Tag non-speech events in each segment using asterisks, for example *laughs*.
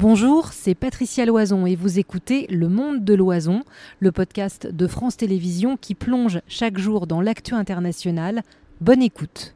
Bonjour, c'est Patricia Loison et vous écoutez Le Monde de l'Oison, le podcast de France Télévisions qui plonge chaque jour dans l'actu international. Bonne écoute.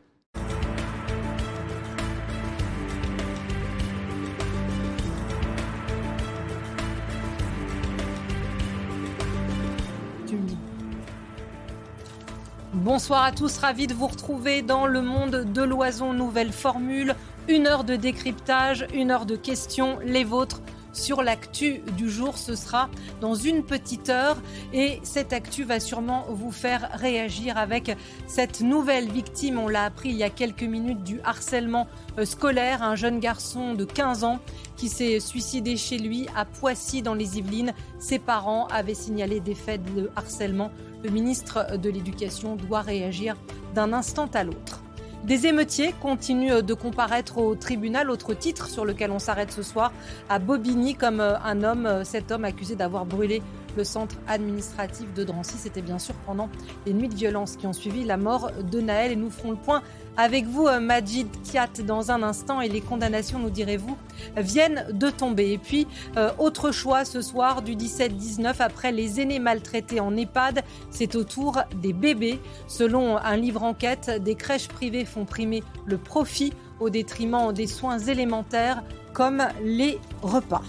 Bonsoir à tous, ravi de vous retrouver dans le monde de l'oison, nouvelle formule, une heure de décryptage, une heure de questions, les vôtres sur l'actu du jour. Ce sera dans une petite heure et cette actu va sûrement vous faire réagir avec cette nouvelle victime. On l'a appris il y a quelques minutes du harcèlement euh, scolaire. Un jeune garçon de 15 ans qui s'est suicidé chez lui à Poissy dans les Yvelines. Ses parents avaient signalé des faits de harcèlement le ministre de l'Éducation doit réagir d'un instant à l'autre. Des émeutiers continuent de comparaître au tribunal. Autre titre sur lequel on s'arrête ce soir à Bobigny comme un homme, cet homme accusé d'avoir brûlé le centre administratif de Drancy. C'était bien sûr pendant les nuits de violence qui ont suivi la mort de Naël. Et nous ferons le point avec vous, euh, Majid Kiat, dans un instant. Et les condamnations, nous direz-vous, viennent de tomber. Et puis, euh, autre choix ce soir du 17-19, après les aînés maltraités en EHPAD, c'est au tour des bébés. Selon un livre enquête, des crèches privées font primer le profit au détriment des soins élémentaires comme les repas.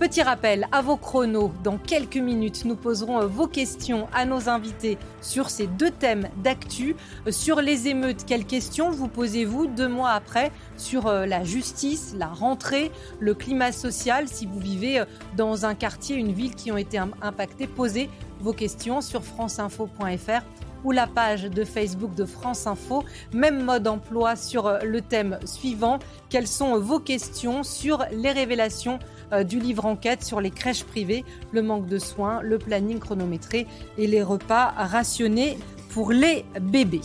Petit rappel à vos chronos, dans quelques minutes, nous poserons euh, vos questions à nos invités sur ces deux thèmes d'actu. Euh, sur les émeutes, quelles questions vous posez-vous deux mois après sur euh, la justice, la rentrée, le climat social Si vous vivez dans un quartier, une ville qui ont été impactées, posez vos questions sur franceinfo.fr ou la page de Facebook de France Info. Même mode emploi sur le thème suivant. Quelles sont vos questions sur les révélations euh, du livre enquête sur les crèches privées, le manque de soins, le planning chronométré et les repas rationnés pour les bébés?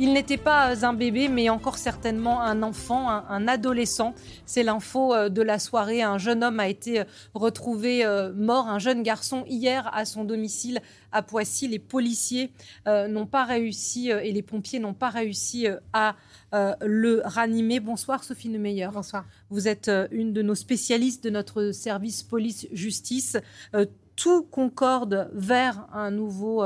Il n'était pas un bébé, mais encore certainement un enfant, un, adolescent. C'est l'info euh, de la soirée. Un jeune homme a été euh, retrouvé mort, un jeune garçon, hier à son domicile à Poissy. Les policiers n'ont pas réussi et les pompiers n'ont pas réussi à euh, le ranimer. Bonsoir Sophie Neumeyer. Bonsoir. Vous êtes euh, une de nos spécialistes de notre service police-justice. Euh, tout concorde vers un nouveau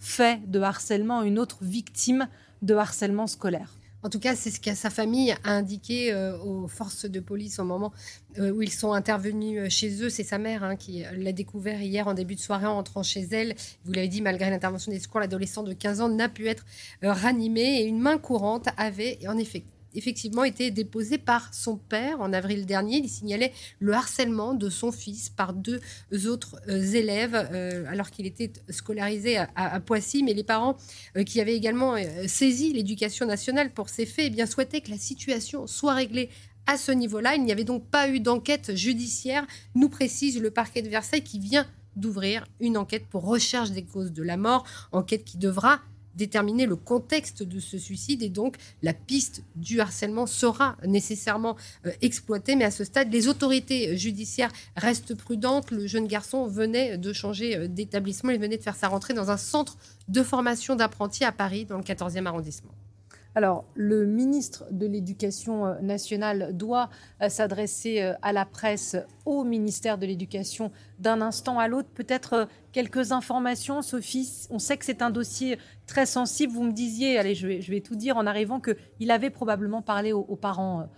fait de harcèlement, une autre victime de harcèlement scolaire. En tout cas, c'est ce que sa famille a indiqué euh, aux forces de police au moment euh, où ils sont intervenus euh, chez eux. C'est sa mère hein, qui l'a découvert hier en début de soirée en entrant chez elle. Vous l'avez dit, malgré l'intervention des secours, l'adolescent de 15 ans n'a pu être ranimé et une main courante avait en effet effectivement été déposé par son père en avril dernier. Il signalait le harcèlement de son fils par deux autres euh, élèves euh, alors qu'il était scolarisé à, Poissy. Mais les parents euh, qui avaient également saisi l'éducation nationale pour ces faits eh bien, souhaitaient que la situation soit réglée à ce niveau-là. Il n'y avait donc pas eu d'enquête judiciaire, nous précise le parquet de Versailles qui vient d'ouvrir une enquête pour recherche des causes de la mort, enquête qui devra déterminer le contexte de ce suicide et donc la piste du harcèlement sera nécessairement euh, exploitée. Mais à ce stade, les autorités judiciaires restent prudentes. Le jeune garçon venait de changer euh, d'établissement, il venait de faire sa rentrée dans un centre de formation d'apprentis à Paris, dans le 14e arrondissement. Alors, le ministre de l'Éducation euh, nationale doit euh, s'adresser euh, à la presse, au ministère de l'Éducation, d'un instant à l'autre. Peut-être quelques informations, Sophie? On sait que c'est un dossier très sensible. Vous me disiez, allez, je vais, tout dire en arrivant, qu'il avait probablement parlé aux, parents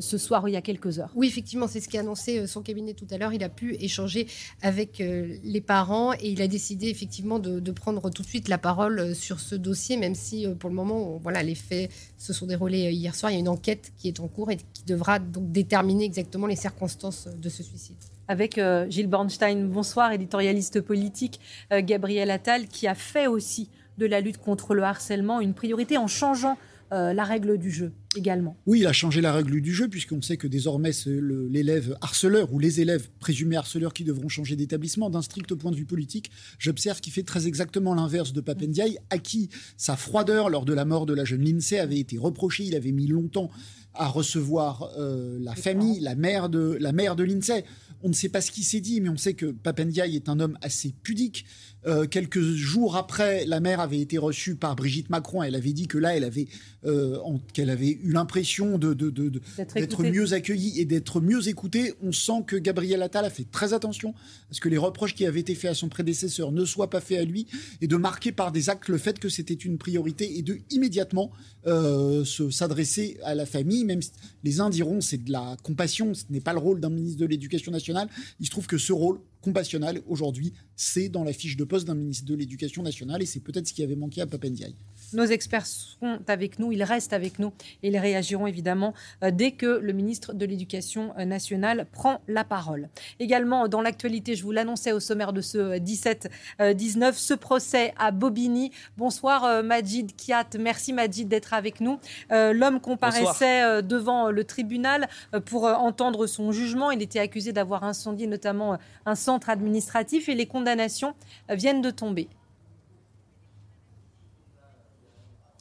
ce soir il y a quelques heures. Oui, effectivement, c'est ce qu'a annoncé euh, son cabinet tout à l'heure. Il a pu échanger avec euh, les parents et il a décidé effectivement de, prendre tout de suite la parole sur ce dossier, même si pour le moment, voilà, les faits se sont déroulés hier soir. Il y a une enquête qui est en cours et qui devra donc déterminer exactement les circonstances de ce suicide avec Gilles Bornstein. Bonsoir, éditorialiste politique, Gabriel Attal, qui a fait aussi de la lutte contre le harcèlement une priorité en changeant euh, la règle du jeu également. Oui, il a changé la règle du jeu puisqu'on sait que désormais c'est l'élève harceleur ou les élèves présumés harceleurs qui devront changer d'établissement. D'un strict point de vue politique, j'observe qu'il fait très exactement l'inverse de Papendiaï, à qui sa froideur lors de la mort de la jeune Lindsay avait été reprochée. Il avait mis longtemps à recevoir euh, la famille, la mère de la mère de Lindsay. On ne sait pas ce qui s'est dit, mais on sait que Papendiaï est un homme assez pudique Euh, quelques jours après, la mère avait été reçue par Brigitte Macron. Elle avait dit que là, elle avait, euh, qu'elle avait eu l'impression de, d'être mieux accueillie et d'être mieux écoutée. On sent que Gabriel Attal a fait très attention à ce que les reproches qui avaient été faits à son prédécesseur ne soient pas faits à lui et de marquer par des actes le fait que c'était une priorité et de immédiatement euh, s'adresser à la famille. Même les uns diront c'est de la compassion, ce n'est pas le rôle d'un ministre de l'Éducation nationale. Il se trouve que ce rôle compassionnel aujourd'hui, c'est dans la fiche de poste d'un ministre de l'Éducation nationale et c'est peut-être ce qui avait manqué à Papendiaï. Nos experts sont avec nous, ils restent avec nous et ils réagiront évidemment euh, dès que le ministre de l'Éducation euh, nationale prend la parole. Également, dans l'actualité, je vous l'annonçais au sommaire de ce 17-19, euh, ce procès à Bobigny. Bonsoir Majid Kiat, merci Majid d'être avec nous. L'homme comparaissait devant le tribunal pour entendre son jugement. Il était accusé d'avoir incendié notamment un centre administratif et les condamnations viennent de tomber.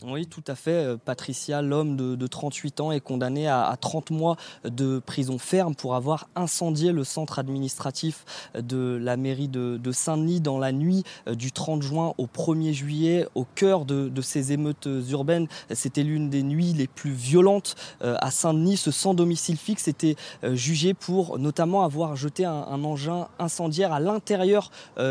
Oui, tout à fait. Euh, Patricia, l'homme de, 38 ans, est condamné à, 30 mois de prison ferme pour avoir incendié le centre administratif de la mairie de, Saint-Denis dans la nuit euh, du 30 juin au 1er juillet, au cœur de, ces émeutes urbaines. C'était l'une des nuits les plus violentes euh, à Saint-Denis. Ce sans domicile fixe était jugé pour notamment avoir jeté un, un engin incendiaire à l'intérieur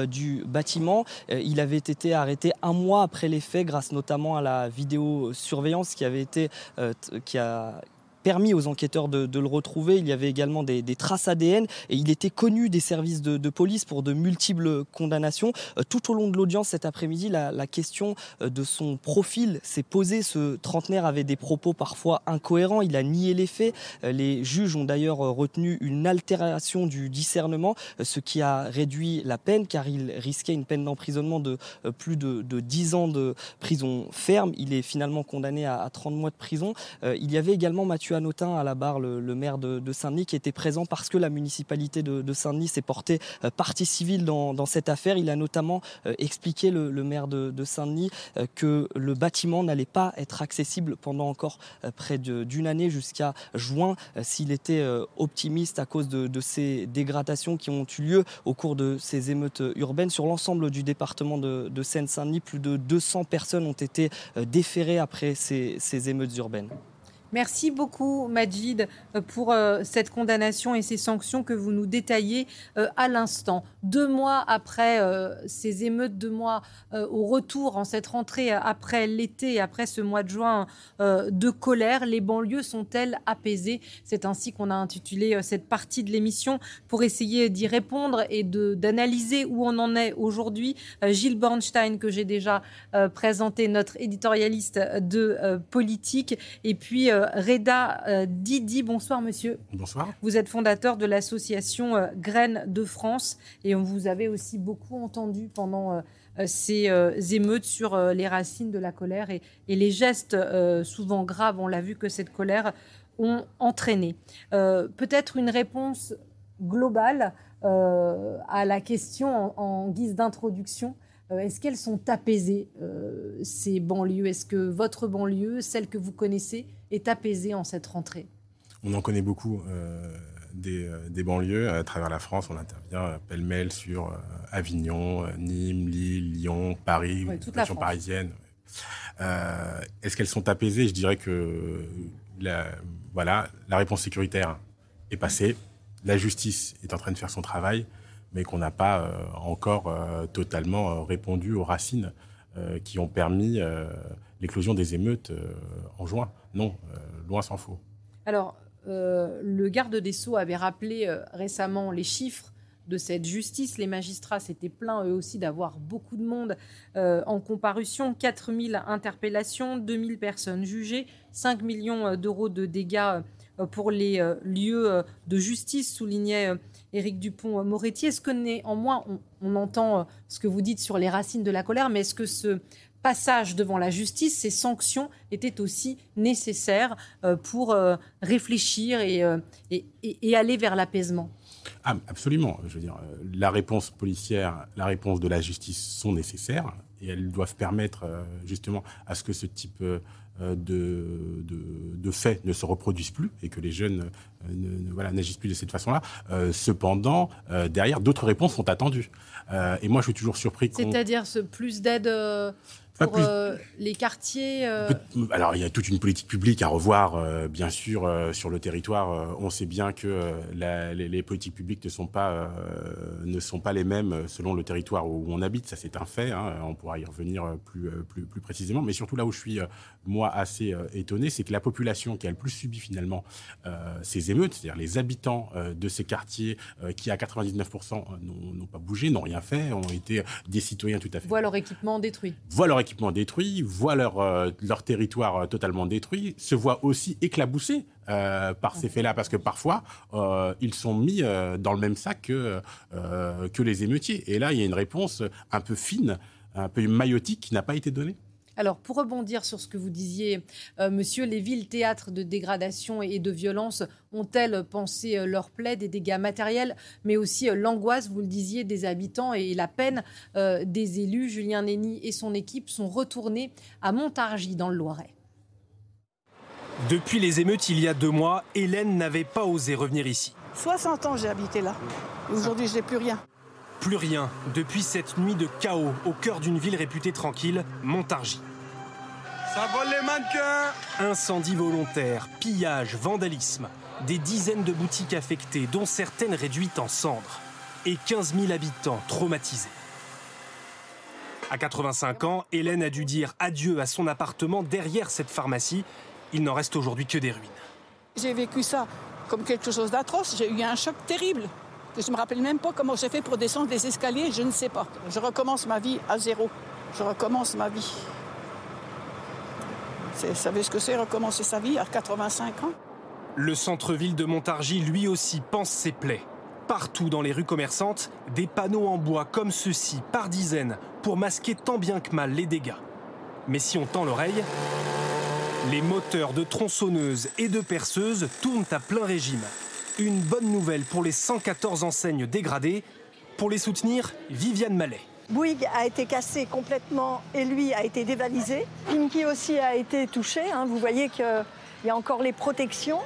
du bâtiment. Il avait été arrêté un mois après les faits grâce notamment à la vidéosurveillance qui avait été, euh, qui a permis aux enquêteurs de, le retrouver. Il y avait également des, traces ADN et il était connu des services de, police pour de multiples condamnations. Euh, tout au long de l'audience cet après-midi, la, question euh, de son profil s'est posée. Ce trentenaire avait des propos parfois incohérents. Il a nié les faits. Euh, les juges ont d'ailleurs retenu une altération du discernement, ce qui a réduit la peine car il risquait une peine d'emprisonnement de plus de, 10 ans de prison ferme. Il est finalement condamné à, à 30 mois de prison. Il y avait également Mathieu À la barre, le, maire de, Saint-Denis, qui était présent parce que la municipalité de, Saint-Denis s'est portée euh, partie civile dans, cette affaire. Il a notamment euh, expliqué, le, maire de, Saint-Denis, euh, que le bâtiment n'allait pas être accessible pendant encore près d'une année jusqu'à juin s'il était optimiste à cause de, ces dégradations qui ont eu lieu au cours de ces émeutes urbaines. Sur l'ensemble du département de, Seine-Saint-Denis, plus de 200 personnes ont été déférées après ces émeutes urbaines. Merci beaucoup, Majid, euh, pour euh, cette condamnation et ces sanctions que vous nous détaillez euh, à l'instant. Deux mois après ces émeutes, deux mois au retour en cette rentrée après l'été, après ce mois de juin de colère, les banlieues sont-elles apaisées? C'est ainsi qu'on a intitulé cette partie de l'émission pour essayer d'y répondre et d'analyser où on en est aujourd'hui. Gilles Bornstein, que j'ai déjà présenté, notre éditorialiste de politique, et puis Reda euh, Didi. Bonsoir, monsieur. Bonsoir. Vous êtes fondateur de l'association euh, Graines de France et on vous avait aussi beaucoup entendu pendant euh, ces émeutes sur les racines de la colère et, les gestes souvent graves, on l'a vu, que cette colère ont entraîné. Peut-être une réponse globale à la question en guise d'introduction. Est-ce qu'elles sont apaisées, ces banlieues? Est-ce que votre banlieue, celle que vous connaissez, est apaisé en cette rentrée? On en connaît beaucoup euh, euh, des, banlieues. À travers la France, on intervient pêle-mêle sur euh, Avignon, Nîmes, Lille, Lyon, Paris, toute la région parisienne. Est-ce qu'elles sont apaisées? Je dirais que la, voilà, la réponse sécuritaire est passée. La justice est en train de faire son travail, mais qu'on n'a pas encore totalement répondu aux racines qui ont permis l'éclosion des émeutes en juin. Non, euh, loin s'en faut. Alors, euh, le garde des Sceaux avait rappelé euh, récemment les chiffres de cette justice. Les magistrats s'étaient plaints eux aussi d'avoir beaucoup de monde en comparution. 4000 interpellations, 2000 personnes jugées, 5 millions d'euros de dégâts pour les lieux de justice, soulignait Éric Dupont-Moretti. Est-ce que néanmoins, on, on, entend ce que vous dites sur les racines de la colère, mais est-ce que ce passage devant la justice, ces sanctions étaient aussi nécessaires euh, pour euh, réfléchir euh, et, et, aller vers l'apaisement? Ah, Absolument. Je veux dire, la réponse policière, la réponse de la justice sont nécessaires et elles doivent permettre justement à ce que ce type de, de, faits ne se reproduisent plus et que les jeunes ne, voilà, n'agissent plus de cette façon-là. cependant, derrière, d'autres réponses sont attendues. et moi, je suis toujours surpris. C'est-à-dire ce plus d'aide pour euh, les quartiers euh, Alors, il y a toute une politique publique à revoir, euh, bien sûr, sur le territoire. on sait bien que les, politiques publiques ne sont, pas, ne sont pas les mêmes selon le territoire où on habite. Ça, c'est un fait. Hein. On pourra y revenir plus, plus, plus, précisément. Mais surtout, là où je suis, moi, assez étonné, c'est que la population qui a le plus subi, finalement, ces émeutes, c'est-à-dire les habitants de ces quartiers qui, à 99%, n'ont pas bougé, n'ont rien fait, ont été des citoyens tout à fait. Voient leur équipement détruit. Voient leur équipement détruit, voient leur, euh, leur territoire euh, totalement détruit, se voient aussi éclaboussés euh, par ces faits-là, parce que parfois, ils sont mis dans le même sac que, que les émeutiers. Et là, il y a une réponse un peu fine, un peu maillotique qui n'a pas été donnée. Alors, pour rebondir sur ce que vous disiez, euh, monsieur, les villes théâtres de dégradation et de violence ont-elles pensé euh, leur plaie des dégâts matériels, mais aussi euh, l'angoisse, vous le disiez, des habitants et la peine des élus? Julien Nény et son équipe sont retournés à Montargis, dans le Loiret. Depuis les émeutes il y a deux mois, Hélène n'avait pas osé revenir ici. 60 ans j'ai habité là. Aujourd'hui, je n'ai plus rien. Plus rien depuis cette nuit de chaos au cœur d'une ville réputée tranquille, Montargis. Ça vole les mannequins Incendie volontaire, pillage, vandalisme. Des dizaines de boutiques affectées, dont certaines réduites en cendres. Et 15 000 habitants traumatisés. À 85 ans, Hélène a dû dire adieu à son appartement derrière cette pharmacie. Il n'en reste aujourd'hui que des ruines. J'ai vécu ça comme quelque chose d'atroce. J'ai eu un choc terrible. Je ne me rappelle même pas comment j'ai fait pour descendre les escaliers, je ne sais pas. Je recommence ma vie à zéro. Je recommence ma vie. Vous savez ce que c'est recommencer sa vie à 85 ans? Le centre-ville de Montargis, lui aussi, pense ses plaies. Partout dans les rues commerçantes, des panneaux en bois comme ceux-ci, par dizaines, pour masquer tant bien que mal les dégâts. Mais si on tend l'oreille, les moteurs de tronçonneuses et de perceuses tournent à plein régime. Une bonne nouvelle pour les 114 enseignes dégradées. Pour les soutenir, Viviane Mallet. Bouygues a été cassé complètement et lui a été dévalisé. Pinky aussi a été touché. Hein. Vous voyez qu'il y a encore les protections.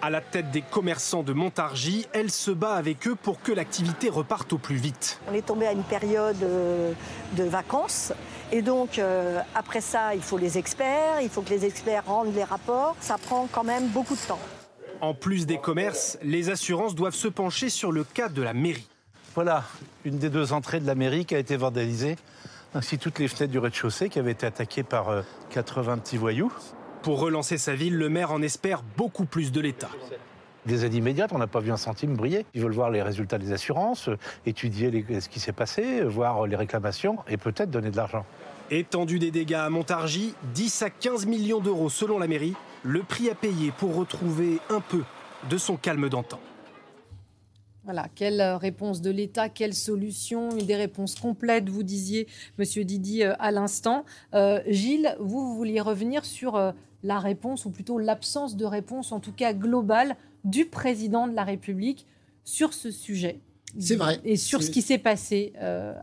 À la tête des commerçants de Montargis, elle se bat avec eux pour que l'activité reparte au plus vite. On est tombé à une période euh, de vacances. Et donc, euh, après ça, il faut les experts, il faut que les experts rendent les rapports. Ça prend quand même beaucoup de temps. En plus des commerces, les assurances doivent se pencher sur le cas de la mairie. Voilà, une des deux entrées de la mairie qui a été vandalisée, ainsi toutes les fenêtres du rez-de-chaussée qui avaient été attaquées par 80 euh, petits voyous. Pour relancer sa ville, le maire en espère beaucoup plus de l'État. Des aides immédiates, on n'a pas vu un centime briller. Ils veulent voir les résultats des assurances, étudier ce qui s'est passé, voir les réclamations et peut-être donner de l'argent. Étendue des dégâts à Montargis, 10 à 15 millions d'euros selon la mairie, le prix à payer pour retrouver un peu de son calme d'antan. Voilà, quelle euh, réponse de l'État, quelle solution, des réponses complètes, vous disiez, Monsieur Didi, euh, à l'instant. Euh, Gilles, vous, vous vouliez revenir sur la réponse, ou plutôt l'absence de réponse, en tout cas globale, du président de la République sur ce sujet. C'est vrai. Et sur ce qui s'est passé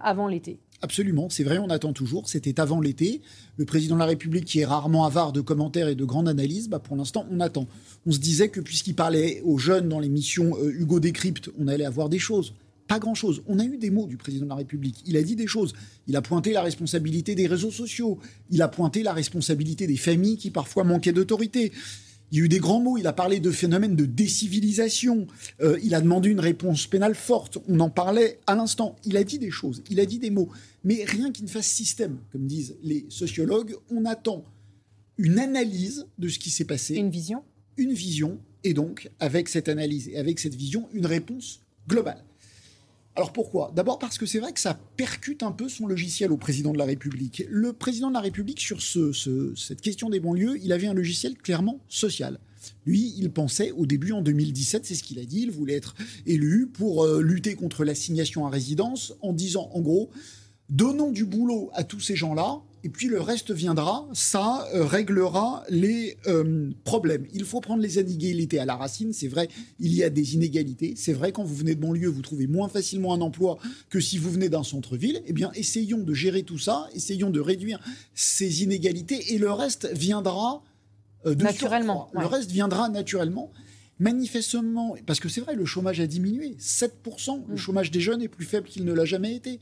avant l'été. Absolument, c'est vrai, on attend toujours. C'était avant l'été. Le président de la République, qui est rarement avare de commentaires et de grandes analyses, bah pour l'instant, on attend. On se disait que puisqu'il parlait aux jeunes dans l'émission euh, Hugo Décrypte, on allait avoir des choses. Pas grand-chose. On a eu des mots du président de la République. Il a dit des choses. Il a pointé la responsabilité des réseaux sociaux. Il a pointé la responsabilité des familles qui parfois manquaient d'autorité. Il y a eu des grands mots, il a parlé de phénomènes de décivilisation, euh, il a demandé une réponse pénale forte, on en parlait à l'instant, il a dit des choses, il a dit des mots, mais rien qui ne fasse système, comme disent les sociologues, on attend une analyse de ce qui s'est passé. Une vision. Une vision, et donc, avec cette analyse et avec cette vision, une réponse globale. Alors pourquoi? D'abord parce que c'est vrai que ça percute un peu son logiciel au président de la République. Le président de la République, sur cette question des banlieues, il avait un logiciel clairement social. Lui, il pensait au début, en 2017, c'est ce qu'il a dit, il voulait être élu pour euh, lutter contre l'assignation à résidence en disant, en gros, donnons du boulot à tous ces gens-là et puis le reste viendra, ça euh, réglera les euh, problèmes. Il faut prendre les inégalités à la racine, c'est vrai, il y a des inégalités, c'est vrai, quand vous venez de banlieue, vous trouvez moins facilement un emploi que si vous venez d'un centre-ville, eh bien, essayons de gérer tout ça, essayons de réduire ces inégalités, et le reste viendra euh, de Naturellement. Le reste viendra naturellement. Manifestement, parce que c'est vrai, le chômage a diminué, 7%, le chômage des jeunes est plus faible qu'il ne l'a jamais été.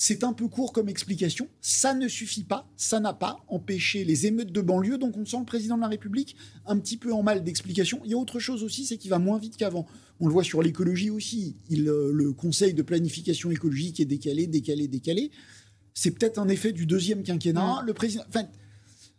C'est un peu court comme explication. Ça ne suffit pas. Ça n'a pas empêché les émeutes de banlieue. Donc on sent le président de la République un petit peu en mal d'explication. Il y a autre chose aussi, c'est qu'il va moins vite qu'avant. On le voit sur l'écologie aussi. Il, euh, le Conseil de planification écologique est décalé, décalé, décalé. C'est peut-être un effet du deuxième quinquennat. Le président, enfin,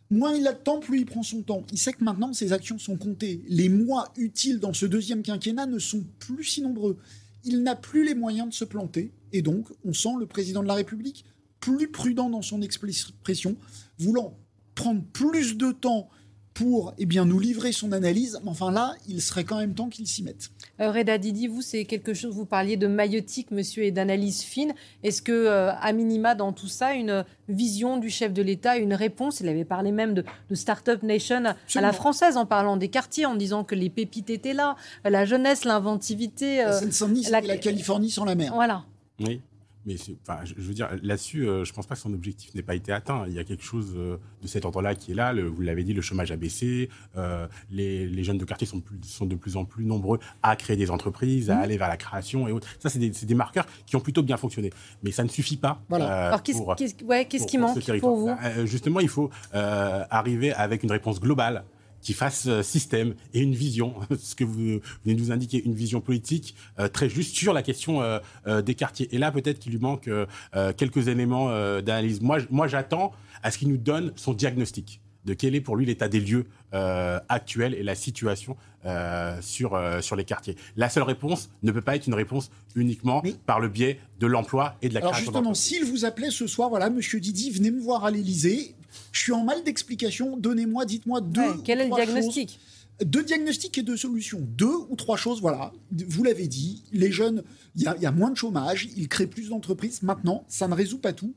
moins il a de temps, plus il prend son temps. Il sait que maintenant ses actions sont comptées. Les mois utiles dans ce deuxième quinquennat ne sont plus si nombreux. Il n'a plus les moyens de se planter. Et donc, on sent le président de la République plus prudent dans son expression, voulant prendre plus de temps pour eh bien, nous livrer son analyse. Mais enfin là, il serait quand même temps qu'il s'y mette. Euh, Reda Didi, vous, c'est quelque chose, vous parliez de maïotique, monsieur, et d'analyse fine. Est-ce que, euh, à minima, dans tout ça, une vision du chef de l'État, une réponse? Il avait parlé même de, de Startup Nation à la française, en parlant des quartiers, en disant que les pépites étaient là, la jeunesse, l'inventivité. La euh, Seine-Saint-Denis, la- c'était la Californie sans la mer. Voilà. Oui. Mais enfin, je, veux dire, là-dessus, euh, je pense pas que son objectif n'ait pas été atteint. Il y a quelque chose euh, de cet ordre-là qui est là. Le- vous l'avez dit, le chômage a baissé. euh, les, les jeunes de quartier sont, plus- sont de plus en plus nombreux à créer des entreprises, à aller vers la création et autres. Ça, c'est des, marqueurs qui ont plutôt bien fonctionné. Mais ça ne suffit pas. Voilà. euh, Alors, qu'est-ce ouais, qui manque pour vous? Justement, il faut arriver avec une réponse globale qui fasse euh, système et une vision, *laughs* ce que vous venez de nous indiquer, une vision politique euh, très juste sur la question euh, euh, des quartiers. Et là, peut-être qu'il lui manque quelques éléments d'analyse. Moi, moi j'attends à ce qu'il nous donne son diagnostic de quel est pour lui l'état des lieux actuel et la situation sur, sur les quartiers. La seule réponse ne peut pas être une réponse uniquement Mais- par le biais de l'emploi et de la Alors création justement, s'il vous appelait ce soir, voilà, Monsieur Didi, venez me voir à l'Élysée. Je suis en mal d'explication. Donnez-moi, dites-moi deux. Ouais, ou Quel est le trois diagnostic? Choses. Deux diagnostics et deux solutions. Deux ou trois choses, voilà. Vous l'avez dit, les jeunes, il y, a- il y a moins de chômage, ils créent plus d'entreprises. Maintenant, ça ne résout pas tout.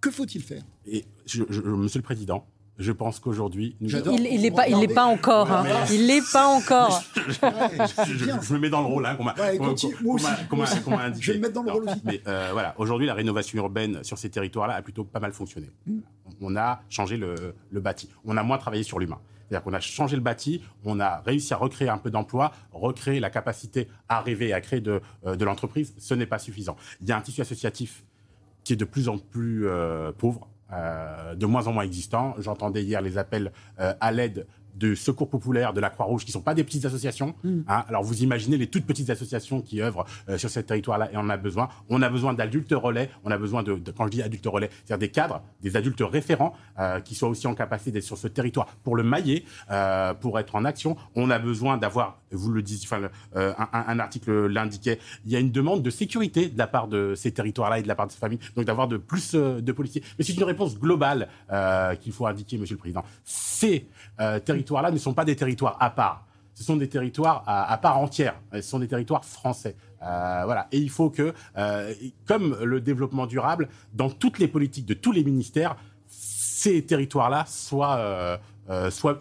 Que faut-il faire? Et je- je- Monsieur le Président, je pense qu'aujourd'hui, nous. Il n'est pas, il l'est pas encore. hein. Il l'est pas encore. *laughs* Je, je- bien. je me mets dans le rôle hein, qu'on m'a Ouais, indiqué. Je vais me mettre dans le rôle aussi. Mais euh, voilà, aujourd'hui, la rénovation urbaine sur ces territoires-là a plutôt pas mal fonctionné. Mm. On a changé le, le bâti. On a moins travaillé sur l'humain. C'est-à-dire qu'on a changé le bâti, on a réussi à recréer un peu d'emploi, recréer la capacité à arriver et à créer de, euh, de l'entreprise. Ce n'est pas suffisant. Il y a un tissu associatif qui est de plus en plus euh, pauvre, euh, de moins en moins existant. J'entendais hier les appels euh, à l'aide de secours populaire, de la Croix-Rouge, qui ne sont pas des petites associations. hein. Alors vous imaginez les toutes petites associations qui œuvrent euh, sur ce territoire-là et on en a besoin. On a besoin d'adultes relais, on a besoin de, de- quand je dis adultes relais, c'est-à-dire des cadres, des adultes référents euh, qui soient aussi en capacité d'être sur ce territoire pour le mailler, euh, pour être en action. On a besoin d'avoir, vous le disiez, enfin, euh, un, article l'indiquait, il y a une demande de sécurité de la part de ces territoires-là et de la part de ces familles, donc d'avoir de plus euh, de policiers. Mais c'est une réponse globale euh, qu'il faut indiquer, Monsieur le Président. Ces territoires-là ne sont pas des territoires à part. Ce sont des territoires à, part entière. Ce sont des territoires français. Voilà. Et il faut que, comme le développement durable, dans toutes les politiques de tous les ministères, ces territoires-là soient, euh, soient,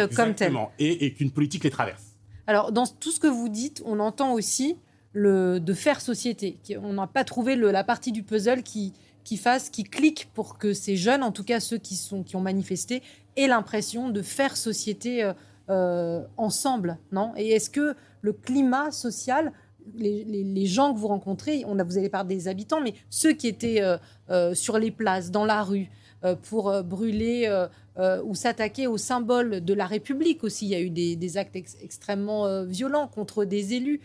euh, comme tel. Exactement. Et, et qu'une politique les traverse. Alors, dans tout ce que vous dites, on entend aussi le de faire société. On n'a pas trouvé le- la partie du puzzle qui, qui fasse, qui clique pour que ces jeunes, en tout cas ceux qui, sont, qui ont manifesté, aient l'impression de faire société euh, euh, ensemble, non? Et est-ce que le climat social, les, gens que vous rencontrez, on a, vous allez parler des habitants, mais ceux qui étaient euh, euh, sur les places, dans la rue, euh, pour brûler ou s'attaquer aux symboles de la République aussi. Il y a eu des, actes ex- extrêmement violents contre des élus.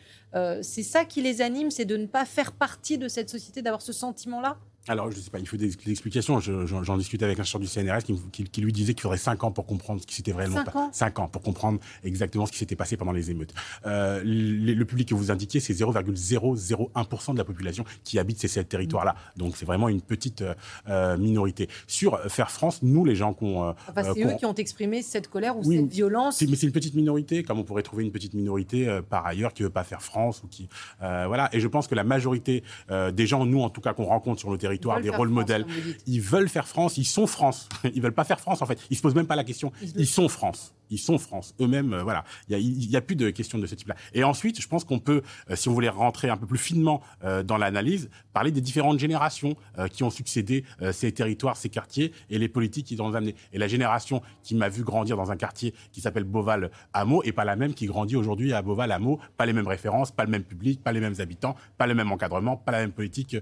C'est ça qui les anime, c'est de ne pas faire partie de cette société, d'avoir ce sentiment-là? Alors, je sais pas, il faut des, des explications. Je- J'en discutais avec un chercheur du CNRS qui, qui- qui lui disait qu'il faudrait 5 ans pour comprendre ce qui s'était réellement Cinq passé. ans 5 ans pour comprendre exactement ce qui s'était passé pendant les émeutes. Euh, le, le public que vous indiquez, c'est 0,001% de la population qui habite ces, ces territoires-là. Donc, c'est vraiment une petite euh, euh, minorité. Sur Faire France, nous, les gens qu'on... euh, Enfin, euh, c'est eux qui ont exprimé cette colère ou Oui, cette violence. mais c'est une petite minorité, comme on pourrait trouver une petite minorité par ailleurs qui veut pas faire France ou qui voilà. Et je pense que la majorité des gens, nous en tout cas qu'on rencontre sur le territoire territoires, des rôles modèles. Ils veulent faire France, ils sont France. *laughs* Ils veulent pas faire France en fait. Ils se posent même pas la question. Ils sont France ils sont France eux-mêmes. Euh, voilà, il n'y a, plus de questions de ce type-là. Et ensuite, je pense qu'on peut, euh, si on voulait rentrer un peu plus finement euh, dans l'analyse, parler des différentes générations qui ont succédé ces territoires, ces quartiers et les politiques qui les ont amenés. Et la génération qui m'a vu grandir dans un quartier qui s'appelle Beauval Hameau est pas la même qui grandit aujourd'hui à Beauval Hameau. Pas les mêmes références, pas le même public, pas les mêmes habitants, pas le même encadrement, pas la même politique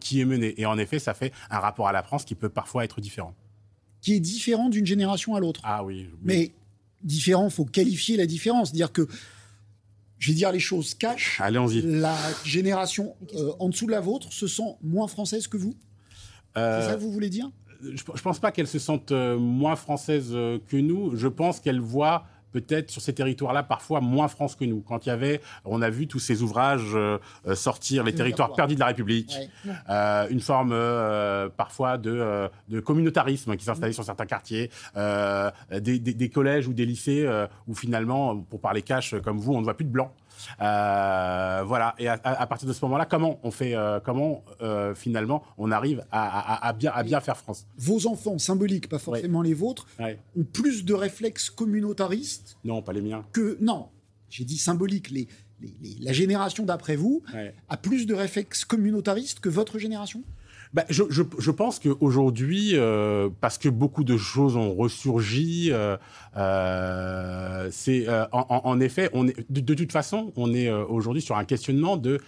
qui est menée. Et en effet, ça fait un rapport à la France qui peut parfois être différent qui est différent d'une génération à l'autre. Ah oui, Mais différent, faut qualifier la différence. Dire que, je vais dire les choses cash. Allez-y. La génération euh, en dessous de la vôtre se sent moins française que vous? Euh, C'est ça que vous voulez dire? Je ne pense pas qu'elle se sente euh, moins française que nous. Je pense qu'elle voit peut-être sur ces territoires-là parfois moins France que nous. Quand il y avait, on a vu tous ces ouvrages euh, euh, sortir, les territoires perdus de la République, euh, une forme parfois de, communautarisme qui s'installait sur certains quartiers, des, collèges ou des lycées où finalement, pour parler cash comme vous, on ne voit plus de blanc. Euh, voilà. Et à, partir de ce moment-là, comment on fait, euh, comment euh, finalement on arrive à, bien, à bien faire France? Vos enfants symboliques, pas forcément les vôtres, ont plus de réflexes communautaristes. Non, pas les miens. Que non, j'ai dit symboliques. Les, la génération d'après vous a plus de réflexes communautaristes que votre génération? Bah, je, pense qu'aujourd'hui, euh, parce que beaucoup de choses ont ressurgi, euh, euh, c'est en, effet, de, toute façon, on est aujourd'hui sur un questionnement de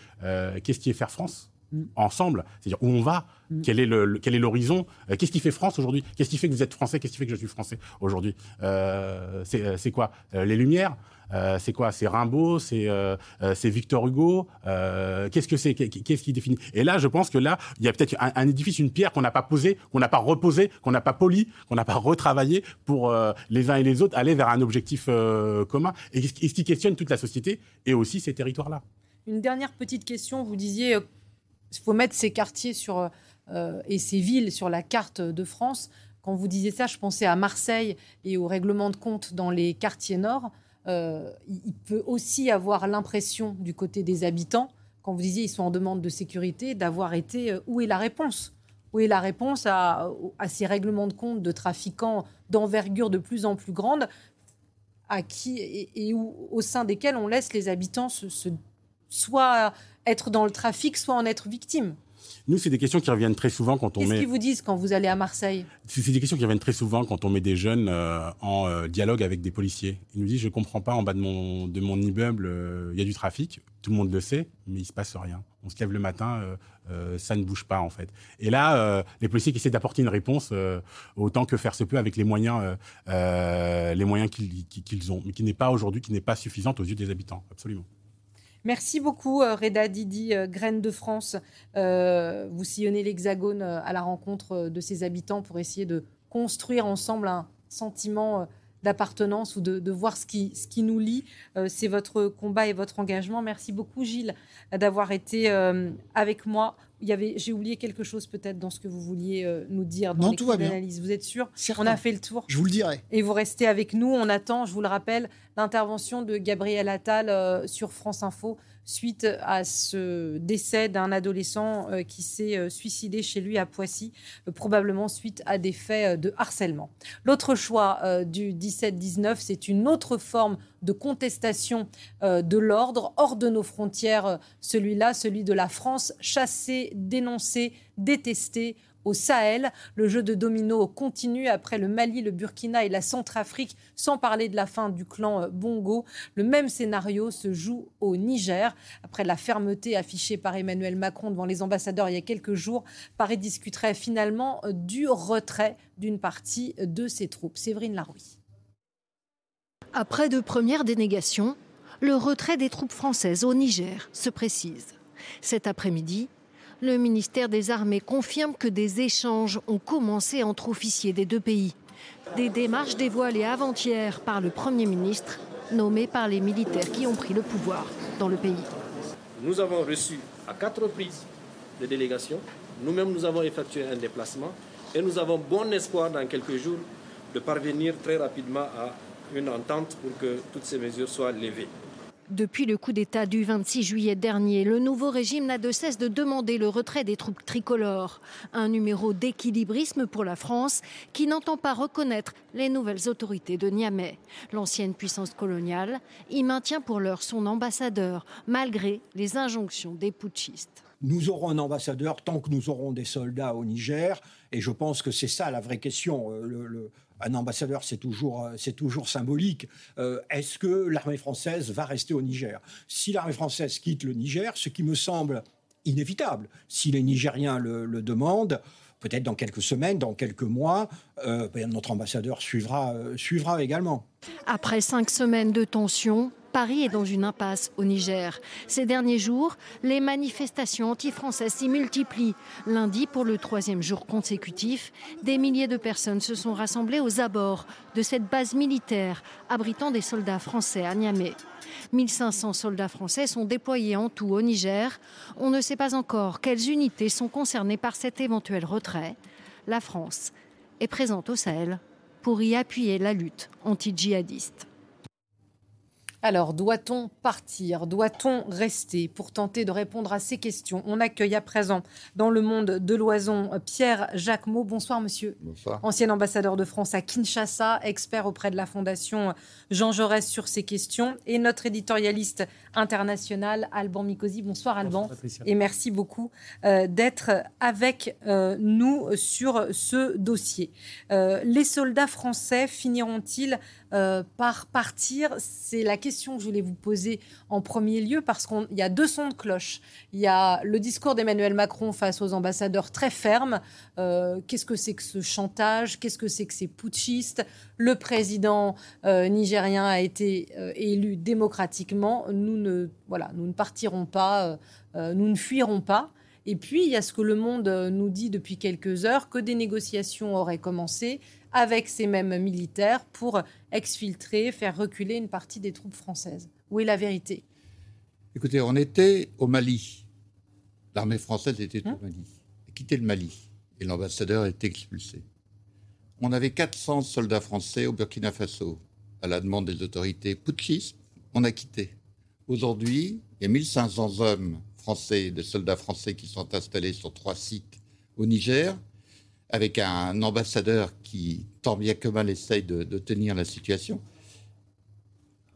qu'est-ce qui est faire France? Mm. ensemble, c'est-à-dire où on va, mm. quel est le, quel est l'horizon, qu'est-ce qui fait France aujourd'hui, qu'est-ce qui fait que vous êtes français, qu'est-ce qui fait que je suis français aujourd'hui, c'est quoi? Les lumières? Euh, c'est quoi? C'est Rimbaud, c'est euh, euh, Victor Hugo? Qu'est-ce que c'est? Qu'est-ce qui définit? Et là, je pense que là, il y a peut-être un, édifice, une pierre qu'on n'a pas posée, qu'on n'a pas reposée, qu'on n'a pas poli, qu'on n'a pas retravaillé pour les uns et les autres aller vers un objectif commun et, ce qui questionne toute la société et aussi ces territoires-là. Une dernière petite question. Vous disiez il faut mettre ces quartiers sur, et ces villes sur la carte de France. Quand vous disiez ça, je pensais à Marseille et au règlement de compte dans les quartiers nord. Euh, il peut aussi avoir l'impression du côté des habitants, quand vous disiez ils sont en demande de sécurité, d'avoir été euh, où est la réponse? Où est la réponse à, ces règlements de compte de trafiquants d'envergure de plus en plus grande à qui et, au sein desquels on laisse les habitants se, soit être dans le trafic, soit en être victimes nous, c'est des questions qui reviennent très souvent quand on met. Qu'est-ce qu'ils vous disent quand vous allez à Marseille? C'est des questions qui reviennent très souvent quand on met des jeunes euh, en euh, dialogue avec des policiers. Ils nous disent Je comprends pas, en bas de mon, de mon immeuble, euh, il y a du trafic. Tout le monde le sait, mais il se passe rien. On se lève le matin, ça ne bouge pas, en fait. Et là, les policiers qui essaient d'apporter une réponse, autant que faire se peut avec les moyens, les moyens qu'ils ont, mais qui n'est pas aujourd'hui, qui n'est pas suffisante aux yeux des habitants. Absolument. Merci beaucoup, euh, Reda Didi, euh, Graine de France. Euh, vous sillonnez l'Hexagone à la rencontre de ses habitants pour essayer de construire ensemble un sentiment d'appartenance ou de, voir ce qui, ce qui nous lie. C'est votre combat et votre engagement. Merci beaucoup, Gilles, d'avoir été avec moi j'ai oublié quelque chose peut-être dans ce que vous vouliez euh, nous dire dans l'analyse. Vous êtes sûr? On a fait le tour. Je vous le dirai. Et vous restez avec nous. On attend, je vous le rappelle, l'intervention de Gabriel Attal euh, sur France Info suite à ce décès d'un adolescent euh, qui s'est suicidé chez lui à Poissy, probablement suite à des faits de harcèlement. L'autre choix du 17-19, c'est une autre forme de contestation euh, de l'ordre hors de nos frontières, euh, celui-là, celui de la France, chassée, dénoncée, détestée au Sahel. Le jeu de domino continue après le Mali, le Burkina et la Centrafrique, sans parler de la fin du clan euh, Bongo. Le même scénario se joue au Niger. Après la fermeté affichée par Emmanuel Macron devant les ambassadeurs il y a quelques jours, Paris discuterait finalement du retrait d'une partie de ses troupes. Séverine Larouille. Après de premières dénégations, le retrait des troupes françaises au Niger se précise. Cet après-midi, le ministère des Armées confirme que des échanges ont commencé entre officiers des deux pays. Des démarches dévoilées avant-hier par le Premier ministre, nommé par les militaires qui ont pris le pouvoir dans le pays. Nous avons reçu à quatre reprises des délégations. Nous-mêmes, nous avons effectué un déplacement et nous avons bon espoir dans quelques jours de parvenir très rapidement à une entente pour que toutes ces mesures soient levées. Depuis le coup d'État du 26 juillet dernier, le nouveau régime n'a de cesse de demander le retrait des troupes tricolores. Un numéro d'équilibrisme pour la France qui n'entend pas reconnaître les nouvelles autorités de Niamey. L'ancienne puissance coloniale y maintient pour l'heure son ambassadeur, malgré les injonctions des putschistes. Nous aurons un ambassadeur tant que nous aurons des soldats au Niger, et je pense que c'est ça la vraie question. Euh, un ambassadeur, c'est toujours, euh, c'est toujours symbolique. Euh, est-ce que l'armée française va rester au Niger? Si l'armée française quitte le Niger, ce qui me semble inévitable, si les Nigériens le, demandent, peut-être dans quelques semaines, dans quelques mois, euh, ben, notre ambassadeur suivra, suivra également. Après cinq semaines de tension, Paris est dans une impasse au Niger. Ces derniers jours, les manifestations anti-françaises s'y multiplient. Lundi, pour le troisième jour consécutif, des milliers de personnes se sont rassemblées aux abords de cette base militaire abritant des soldats français à Niamey. 1500 soldats français sont déployés en tout au Niger. On ne sait pas encore quelles unités sont concernées par cet éventuel retrait. La France est présente au Sahel pour y appuyer la lutte anti-djihadiste. Alors, doit-on partir? Doit-on rester? Pour tenter de répondre à ces questions, on accueille à présent dans le monde de l'oison Pierre Jacquemot. Bonsoir, monsieur. Bonsoir. Ancien ambassadeur de France à Kinshasa, expert auprès de la Fondation Jean Jaurès sur ces questions. Et notre éditorialiste international, Alban Mikosi. Bonsoir, Alban. et merci beaucoup euh, d'être avec euh, nous sur ce dossier. Euh, les soldats français finiront-ils euh, par partir C'est la question que je voulais vous poser en premier lieu parce qu'il y a deux sons de cloche. Il y a le discours d'Emmanuel Macron face aux ambassadeurs très ferme. Euh, qu'est-ce que c'est que ce chantage? Qu'est-ce que c'est que ces putschistes? Le président euh, nigérien a été élu démocratiquement. Nous ne, voilà, nous ne partirons pas, nous ne fuirons pas. Et puis, il y a ce que le monde nous dit depuis quelques heures, que des négociations auraient commencé avec ces mêmes militaires pour exfiltrer, faire reculer une partie des troupes françaises. Où est la vérité? Écoutez, on était au Mali. L'armée française était au hein? Mali. Quitté le Mali. Et l'ambassadeur était expulsé. On avait 400 soldats français au Burkina Faso. À la demande des autorités putschistes, on a quitté. Aujourd'hui, il y a 1500 hommes français, des soldats français qui sont installés sur trois sites au Niger avec un ambassadeur qui, tant bien que mal, essaye de, tenir la situation,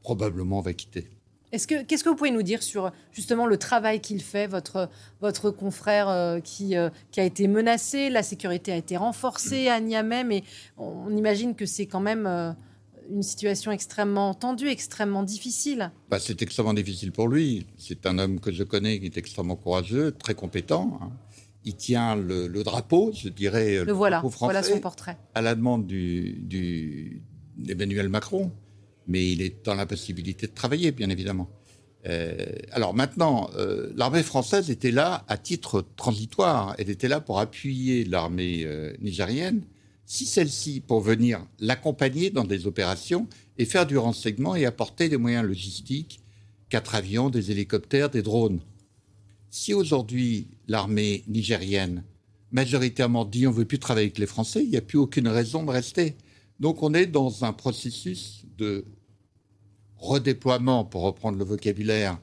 probablement va quitter. Est-ce que, qu'est-ce que vous pouvez nous dire sur justement le travail qu'il fait, votre, votre confrère euh, qui, euh, qui a été menacé, la sécurité a été renforcée à Niamey, mais on, imagine que c'est quand même euh, une situation extrêmement tendue, extrêmement difficile. Bah, c'est extrêmement difficile pour lui. C'est un homme que je connais qui est extrêmement courageux, très compétent. Hein il tient le, drapeau, je dirais, le, voilà, français, voilà son portrait. à la demande du, d'Emmanuel Macron, mais il est dans l'impossibilité de travailler, bien évidemment. Euh, alors maintenant, euh, l'armée française était là à titre transitoire. Elle était là pour appuyer l'armée euh, nigérienne, si celle-ci pour venir l'accompagner dans des opérations et faire du renseignement et apporter des moyens logistiques, quatre avions, des hélicoptères, des drones. Si aujourd'hui l'armée nigérienne majoritairement dit on ne veut plus travailler avec les Français, il n'y a plus aucune raison de rester. Donc on est dans un processus de redéploiement, pour reprendre le vocabulaire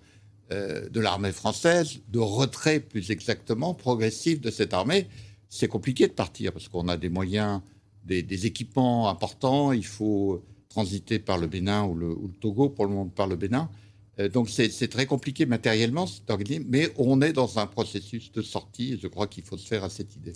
euh, de l'armée française, de retrait plus exactement progressif de cette armée. C'est compliqué de partir parce qu'on a des moyens, des, équipements importants. Il faut transiter par le Bénin ou le, ou le Togo, pour le moment par le Bénin. Euh, donc c'est très compliqué matériellement, mais on est dans un processus de sortie et je crois qu'il faut se faire à cette idée.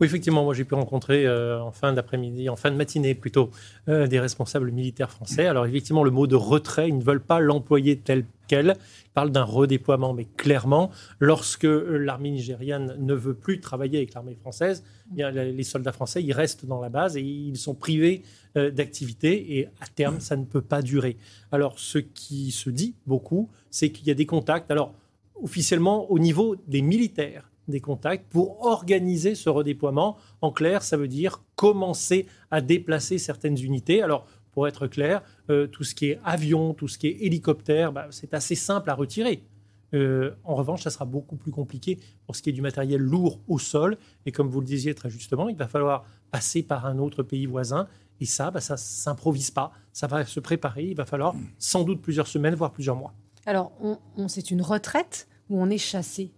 Oui, effectivement, moi j'ai pu rencontrer euh, en fin d'après-midi, en fin de matinée plutôt, euh, des responsables militaires français. Alors effectivement, le mot de retrait, ils ne veulent pas l'employer tel quel. Ils parlent d'un redéploiement, mais clairement, lorsque l'armée nigériane ne veut plus travailler avec l'armée française, les soldats français, ils restent dans la base et ils sont privés euh, d'activité et à terme, ça ne peut pas durer. Alors, ce qui se dit beaucoup, c'est qu'il y a des contacts, alors officiellement au niveau des militaires, des contacts pour organiser ce redéploiement. En clair, ça veut dire commencer à déplacer certaines unités. Alors, pour être clair, euh, tout ce qui est avion, tout ce qui est hélicoptère, bah, c'est assez simple à retirer. Euh, en revanche, ça sera beaucoup plus compliqué pour ce qui est du matériel lourd au sol. Et comme vous le disiez très justement, il va falloir passer par un autre pays voisin. Et ça, bah, ça s'improvise pas. Ça va se préparer. Il va falloir sans doute plusieurs semaines, voire plusieurs mois. Alors, on, c'est une retraite ou on est chassé?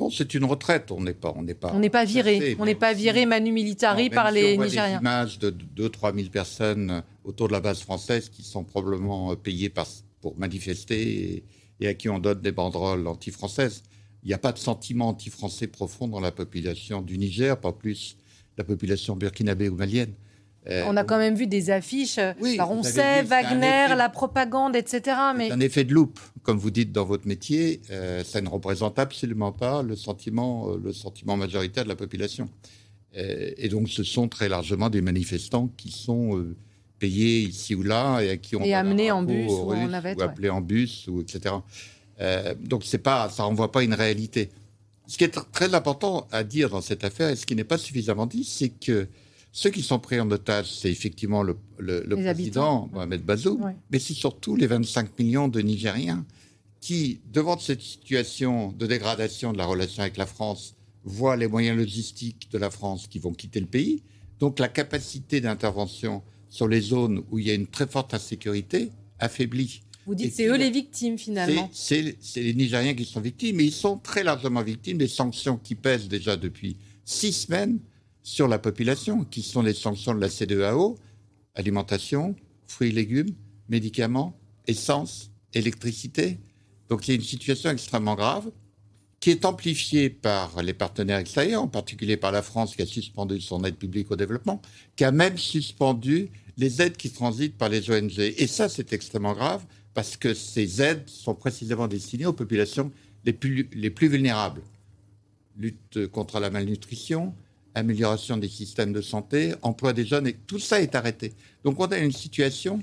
Bon, c'est une retraite. On n'est pas, on n'est pas. On n'est pas viré. on n'est pas viré manu militari par les si on Nigériens. Des images de 2-3 000 personnes autour de la base française qui sont probablement payées par, pour manifester et, à qui on donne des banderoles anti-françaises. Il n'y a pas de sentiment anti-français profond dans la population du Niger, pas plus la population burkinabé ou malienne. Euh, on a quand même vu des affiches. Euh, oui, on sait, Wagner, la propagande, etc. Mais... un effet de loupe, comme vous dites dans votre métier. Euh, ça ne représente absolument pas le sentiment, le sentiment majoritaire de la population. et donc, ce sont très largement des manifestants qui sont payés ici ou là et à qui on et amenés en bus ou en navette, ou appelés en bus ou etc. donc, c'est pas, ça renvoie pas une réalité. Ce qui est très important à dire dans cette affaire et ce qui n'est pas suffisamment dit, c'est que ceux qui sont pris en otage, c'est effectivement le, président Mohamed Bazoum, mais c'est surtout les 25 millions de Nigériens qui, devant cette situation de dégradation de la relation avec la France, voient les moyens logistiques de la France qui vont quitter le pays. Donc la capacité d'intervention sur les zones où il y a une très forte insécurité affaiblie. Vous dites c'est eux les victimes finalement. C'est les Nigériens qui sont victimes, mais ils sont très largement victimes des sanctions qui pèsent déjà depuis six semaines sur la population, qui sont les sanctions de la CDAO, alimentation, fruits et légumes, médicaments, essence, électricité. Donc il y a une situation extrêmement grave qui est amplifiée par les partenaires extérieurs, en particulier par la France qui a suspendu son aide publique au développement, qui a même suspendu les aides qui transitent par les ONG. Et ça, c'est extrêmement grave parce que ces aides sont précisément destinées aux populations les plus, les plus vulnérables. Lutte contre la malnutrition, amélioration des systèmes de santé, emploi des jeunes, et tout ça est arrêté. Donc on a une situation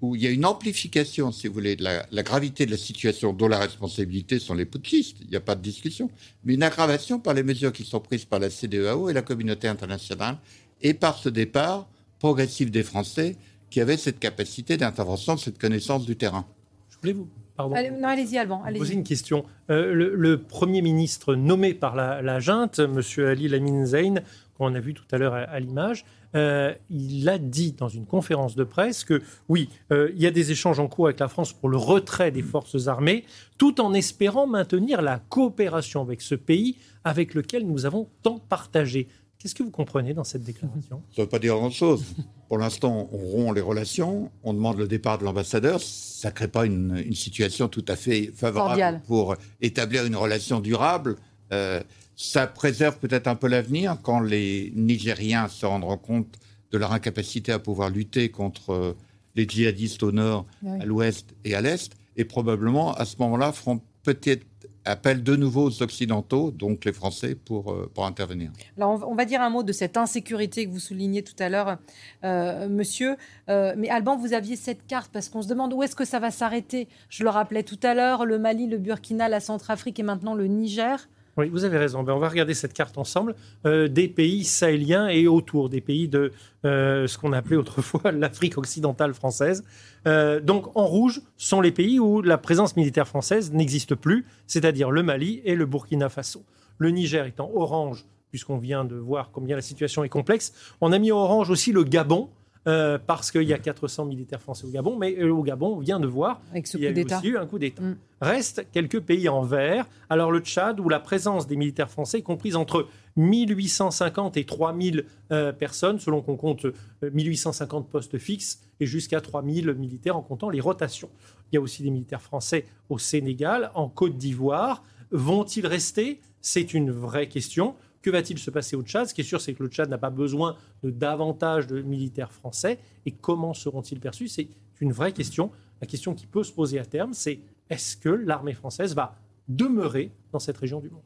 où il y a une amplification, si vous voulez, de la, gravité de la situation, dont la responsabilité sont les putschistes, il n'y a pas de discussion, mais une aggravation par les mesures qui sont prises par la CDEAO et la communauté internationale, et par ce départ progressif des Français qui avaient cette capacité d'intervention, cette connaissance du terrain. Je voulais vous Allez, non, allez-y, Alban. Allez poser une question. Euh, le, Premier ministre nommé par la, junte, M. Ali Lamine Zayn, qu'on a vu tout à l'heure à, l'image, euh, il a dit dans une conférence de presse que oui, euh, il y a des échanges en cours avec la France pour le retrait des forces armées, tout en espérant maintenir la coopération avec ce pays avec lequel nous avons tant partagé. Qu'est-ce que vous comprenez dans cette déclaration? Ça ne veut pas dire grand-chose. Pour l'instant, on rompt les relations, on demande le départ de l'ambassadeur. Ça ne crée pas une, situation tout à fait favorable pour établir une relation durable. Euh, ça préserve peut-être un peu l'avenir quand les Nigériens se rendront compte de leur incapacité à pouvoir lutter contre euh, les djihadistes au nord, à l'ouest et à l'est. Et probablement, à ce moment-là, feront peut-être appelle de nouveau aux Occidentaux, donc les Français, pour, euh, pour intervenir. Alors, on va dire un mot de cette insécurité que vous soulignez tout à l'heure, euh, monsieur. Euh, mais Alban, vous aviez cette carte parce qu'on se demande où est-ce que ça va s'arrêter. Je le rappelais tout à l'heure, le Mali, le Burkina, la Centrafrique et maintenant le Niger. Vous avez raison. Ben, on va regarder cette carte ensemble des pays sahéliens et autour des pays de ce qu'on appelait autrefois *laughs* l'Afrique occidentale française. Euh, donc en rouge sont les pays où la présence militaire française n'existe plus, c'est-à-dire le Mali et le Burkina Faso. Le Niger étant orange, puisqu'on vient de voir combien la situation est complexe. On a mis orange aussi le Gabon, euh, parce qu'il y a 400 militaires français au Gabon, mais euh, au Gabon, on vient de voir qu'il y a aussi eu un coup d'État. Mm. Restent quelques pays en vert. Alors le Tchad, où la présence des militaires français est comprise entre 1850 et 3000 euh, personnes, selon qu'on compte 1850 postes fixes, et jusqu'à 3000 militaires en comptant les rotations. Il y a aussi des militaires français au Sénégal, en Côte d'Ivoire. Vont-ils rester? C'est une vraie question. Que va-t-il se passer au Tchad? Ce qui est sûr, c'est que le Tchad n'a pas besoin de davantage de militaires français. Et comment seront-ils perçus? C'est une vraie question. La question qui peut se poser à terme, c'est est-ce que l'armée française va demeurer dans cette région du monde?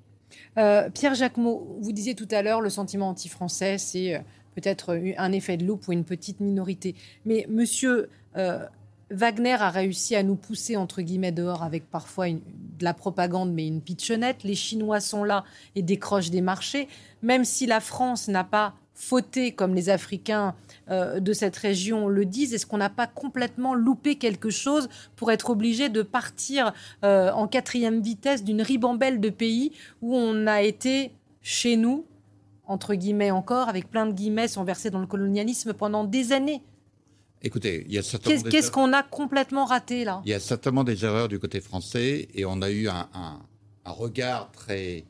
Euh, Pierre Jacquemot, vous disiez tout à l'heure, le sentiment anti-français, c'est euh, peut-être un effet de loupe pour une petite minorité. Mais monsieur, euh, Wagner a réussi à nous pousser entre guillemets dehors avec parfois de la propagande, mais une pitchonnette. Les Chinois sont là et décrochent des marchés. Même si la France n'a pas fauté comme les Africains euh, de cette région le disent, est-ce qu'on n'a pas complètement loupé quelque chose pour être obligé de partir euh, en quatrième vitesse d'une ribambelle de pays où on a été chez nous entre guillemets encore, avec plein de guillemets, sont versés dans le colonialisme pendant des années? Écoutez, il y a certainement. Qu'est-ce qu'est-ce qu'on a complètement raté là? Il y a certainement des erreurs du côté français et on a eu un, un- un regard très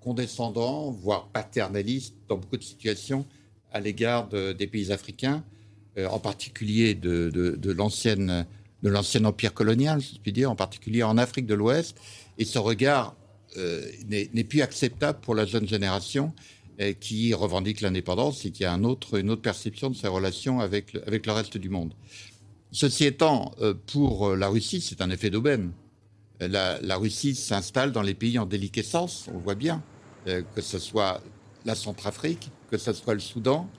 condescendant, voire paternaliste dans beaucoup de situations à l'égard de- des pays africains, euh, en particulier de, de- de l'ancienne de l'ancien empire colonial, si je puis dire, en particulier en Afrique de l'Ouest. Et ce regard euh, n'est n'est plus acceptable pour la jeune génération qui revendique l'indépendance et qui a un autre, une autre perception de ses relations avec le, reste du monde. Ceci étant, euh, pour euh, la Russie, c'est un effet d'aubaine. La, la Russie s'installe dans les pays en déliquescence, on le voit bien, euh, que ce soit la Centrafrique, que ce soit le Soudan,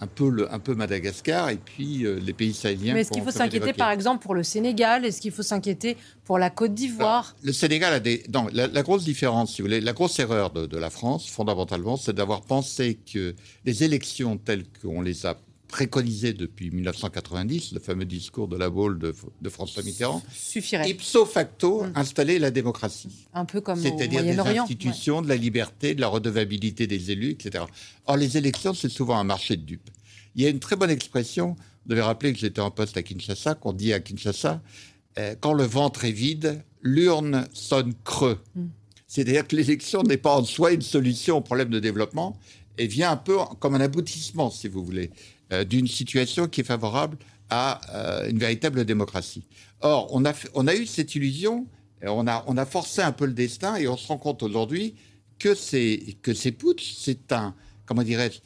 un peu, le, un peu Madagascar, et puis euh, les pays sahéliens. Mais est-ce qu'il faut s'inquiéter par exemple pour le Sénégal? Est-ce qu'il faut s'inquiéter pour la Côte d'Ivoire? Le Sénégal a des. Non, la, la grosse différence, si vous voulez, la grosse erreur de, de la France, fondamentalement, c'est d'avoir pensé que les élections telles qu'on les a préconisées depuis 1990, le fameux discours de la Baule de, de François Mitterrand, suffirait. ipso facto installer la démocratie. Un peu comme C'est-à-dire des institutions, de la liberté, de la redevabilité des élus, etc. Or, les élections, c'est souvent un marché de dupes. Il y a une très bonne expression, vous devez rappeler que j'étais en poste à Kinshasa, qu'on dit à Kinshasa, euh, quand le ventre est vide, l'urne sonne creux. C'est-à-dire que l'élection n'est pas en soi une solution au problème de développement, et vient un peu comme un aboutissement, si vous voulez, euh, d'une situation qui est favorable à euh, une véritable démocratie. Or, on a, eu cette illusion, on a, forcé un peu le destin, et on se rend compte aujourd'hui que que ces putsch, c'est un, comment dirais-je,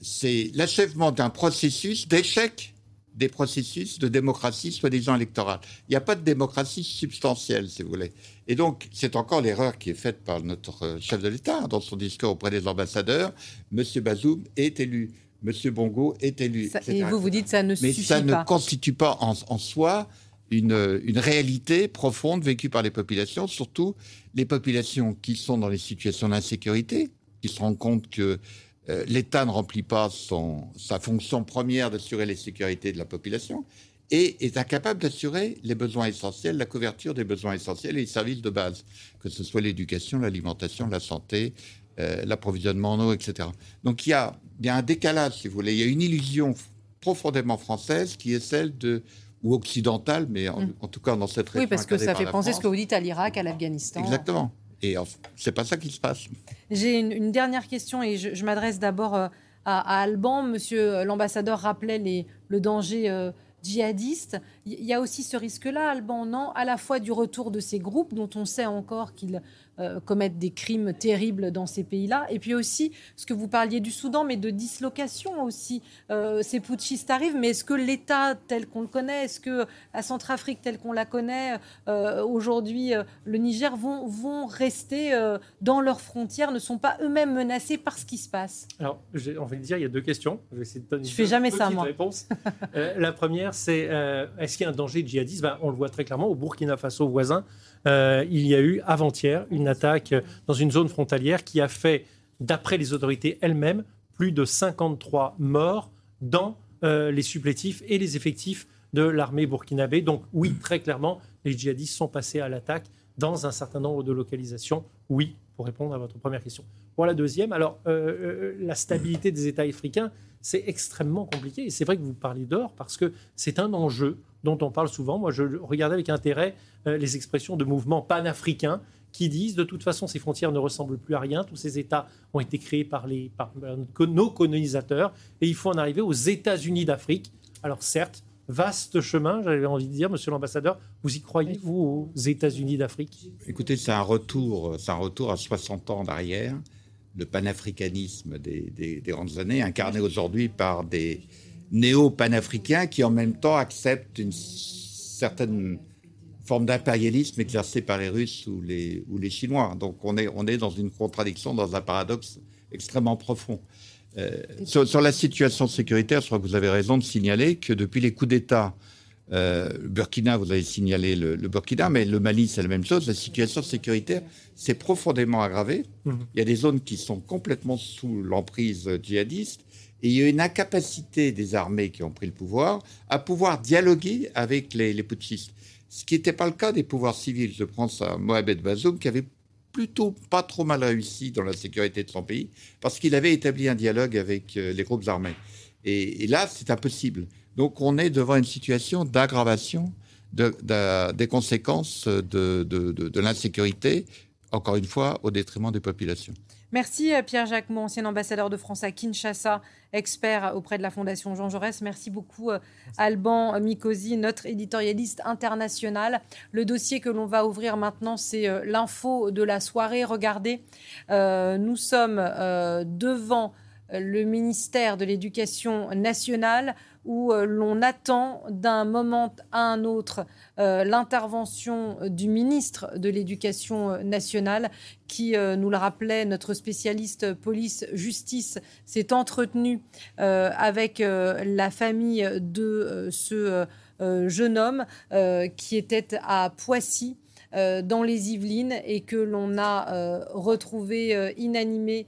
c'est l'achèvement d'un processus d'échec des processus de démocratie soi-disant électorale. Il n'y a pas de démocratie substantielle, si vous voulez. Et donc, c'est encore l'erreur qui est faite par notre euh, chef de l'État dans son discours auprès des ambassadeurs. Monsieur Bazoum est élu, Monsieur Bongo est élu. Ça- et vous, vous dites ça ne Mais suffit ça pas. ne constitue pas en, en soi une, une réalité profonde vécue par les populations, surtout les populations qui sont dans les situations d'insécurité, qui se rendent compte que euh, l'État ne remplit pas son, sa fonction première d'assurer les sécurités de la population et est incapable d'assurer les besoins essentiels, la couverture des besoins essentiels et les services de base, que ce soit l'éducation, l'alimentation, la santé, euh, l'approvisionnement en eau, etc. Donc il y, a, il y a un décalage, si vous voulez, il y a une illusion profondément française qui est celle de, ou occidentale, mais en, Mm. en tout cas dans cette région. Oui, parce que ça par fait penser ce France. que vous dites à l'Irak, à l'Afghanistan. Exactement. Et c'est pas ça qui se passe. J'ai une, une dernière question et je, je m'adresse d'abord euh, à, à Alban. Monsieur euh, l'ambassadeur rappelait les- le danger euh, djihadiste. Il y, y a aussi ce risque-là, Alban, non? À la fois du retour de ces groupes dont on sait encore qu'ils euh, commettent des crimes terribles dans ces pays-là, et puis aussi ce que vous parliez du Soudan, mais de dislocation aussi. Euh, ces putschistes arrivent, mais est-ce que l'État tel qu'on le connaît, est-ce que la Centrafrique telle qu'on la connaît, euh, aujourd'hui le Niger, vont, vont rester dans leurs frontières, ne sont pas eux-mêmes menacés par ce qui se passe? Alors, j'ai envie de dire, il y a deux questions. Je vais essayer de donner Je fais jamais ça, moi. *laughs* la première, c'est est-ce qu'il y a un danger djihadiste Ben, On le voit très clairement au Burkina Faso voisin. Euh, il y a eu avant-hier une attaque dans une zone frontalière qui a fait, d'après les autorités elles-mêmes, plus de 53 morts dans euh, les supplétifs et les effectifs de l'armée burkinabé. Donc oui, très clairement, les djihadistes sont passés à l'attaque dans un certain nombre de localisations. Oui, pour répondre à votre première question. Pour la deuxième, alors euh, euh, la stabilité des États africains, c'est extrêmement compliqué. Et c'est vrai que vous parlez d'or parce que c'est un enjeu dont on parle souvent. Moi, je regardais avec intérêt euh, les expressions de mouvements panafricains qui disent de toute façon ces frontières ne ressemblent plus à rien. Tous ces États ont été créés par, les, nos colonisateurs et il faut en arriver aux États-Unis d'Afrique. Alors certes, vaste chemin, j'avais envie de dire, Monsieur l'ambassadeur, vous y croyez vous aux États-Unis d'Afrique? Écoutez, c'est un c'est un retour à 60 ans d'arrière, le panafricanisme des, des- des grandes années, incarné aujourd'hui par des néo-panafricains qui en même temps acceptent une certaine forme d'impérialisme exercé par les Russes ou les, ou les Chinois. Donc on est, on est dans une contradiction, dans un paradoxe extrêmement profond. Euh, sur, sur la situation sécuritaire, je crois que vous avez raison de signaler que depuis les coups d'État, euh, le Burkina, vous avez signalé le, le Burkina, mais le Mali, c'est la même chose. La situation sécuritaire s'est profondément aggravée. Mhm. Il y a des zones qui sont complètement sous l'emprise djihadiste. Et il y a une incapacité des armées qui ont pris le pouvoir à pouvoir dialoguer avec les, les putschistes. Ce qui n'était pas le cas des pouvoirs civils. Je pense à Mohamed Bazoum qui avait plutôt pas trop mal réussi dans la sécurité de son pays, parce qu'il avait établi un dialogue avec euh, les groupes armés. Et, là, c'est impossible. Donc on est devant une situation d'aggravation des conséquences de l'insécurité, encore une fois, au détriment des populations. Merci euh, Pierre Jacquemont, ancien ambassadeur de France à Kinshasa, expert auprès de la Fondation Jean Jaurès. Merci beaucoup euh, Alban Mikosi, notre éditorialiste international. Le dossier que l'on va ouvrir maintenant, c'est euh, l'info de la soirée. Regardez, nous sommes devant le ministère de l'Éducation nationale où euh, l'on attend d'un moment à un autre euh, l'intervention du ministre de l'Éducation nationale qui, euh, nous le rappelait notre spécialiste police-justice, s'est entretenu avec la famille de ce jeune homme qui était à Poissy dans les Yvelines et que l'on a retrouvé inanimé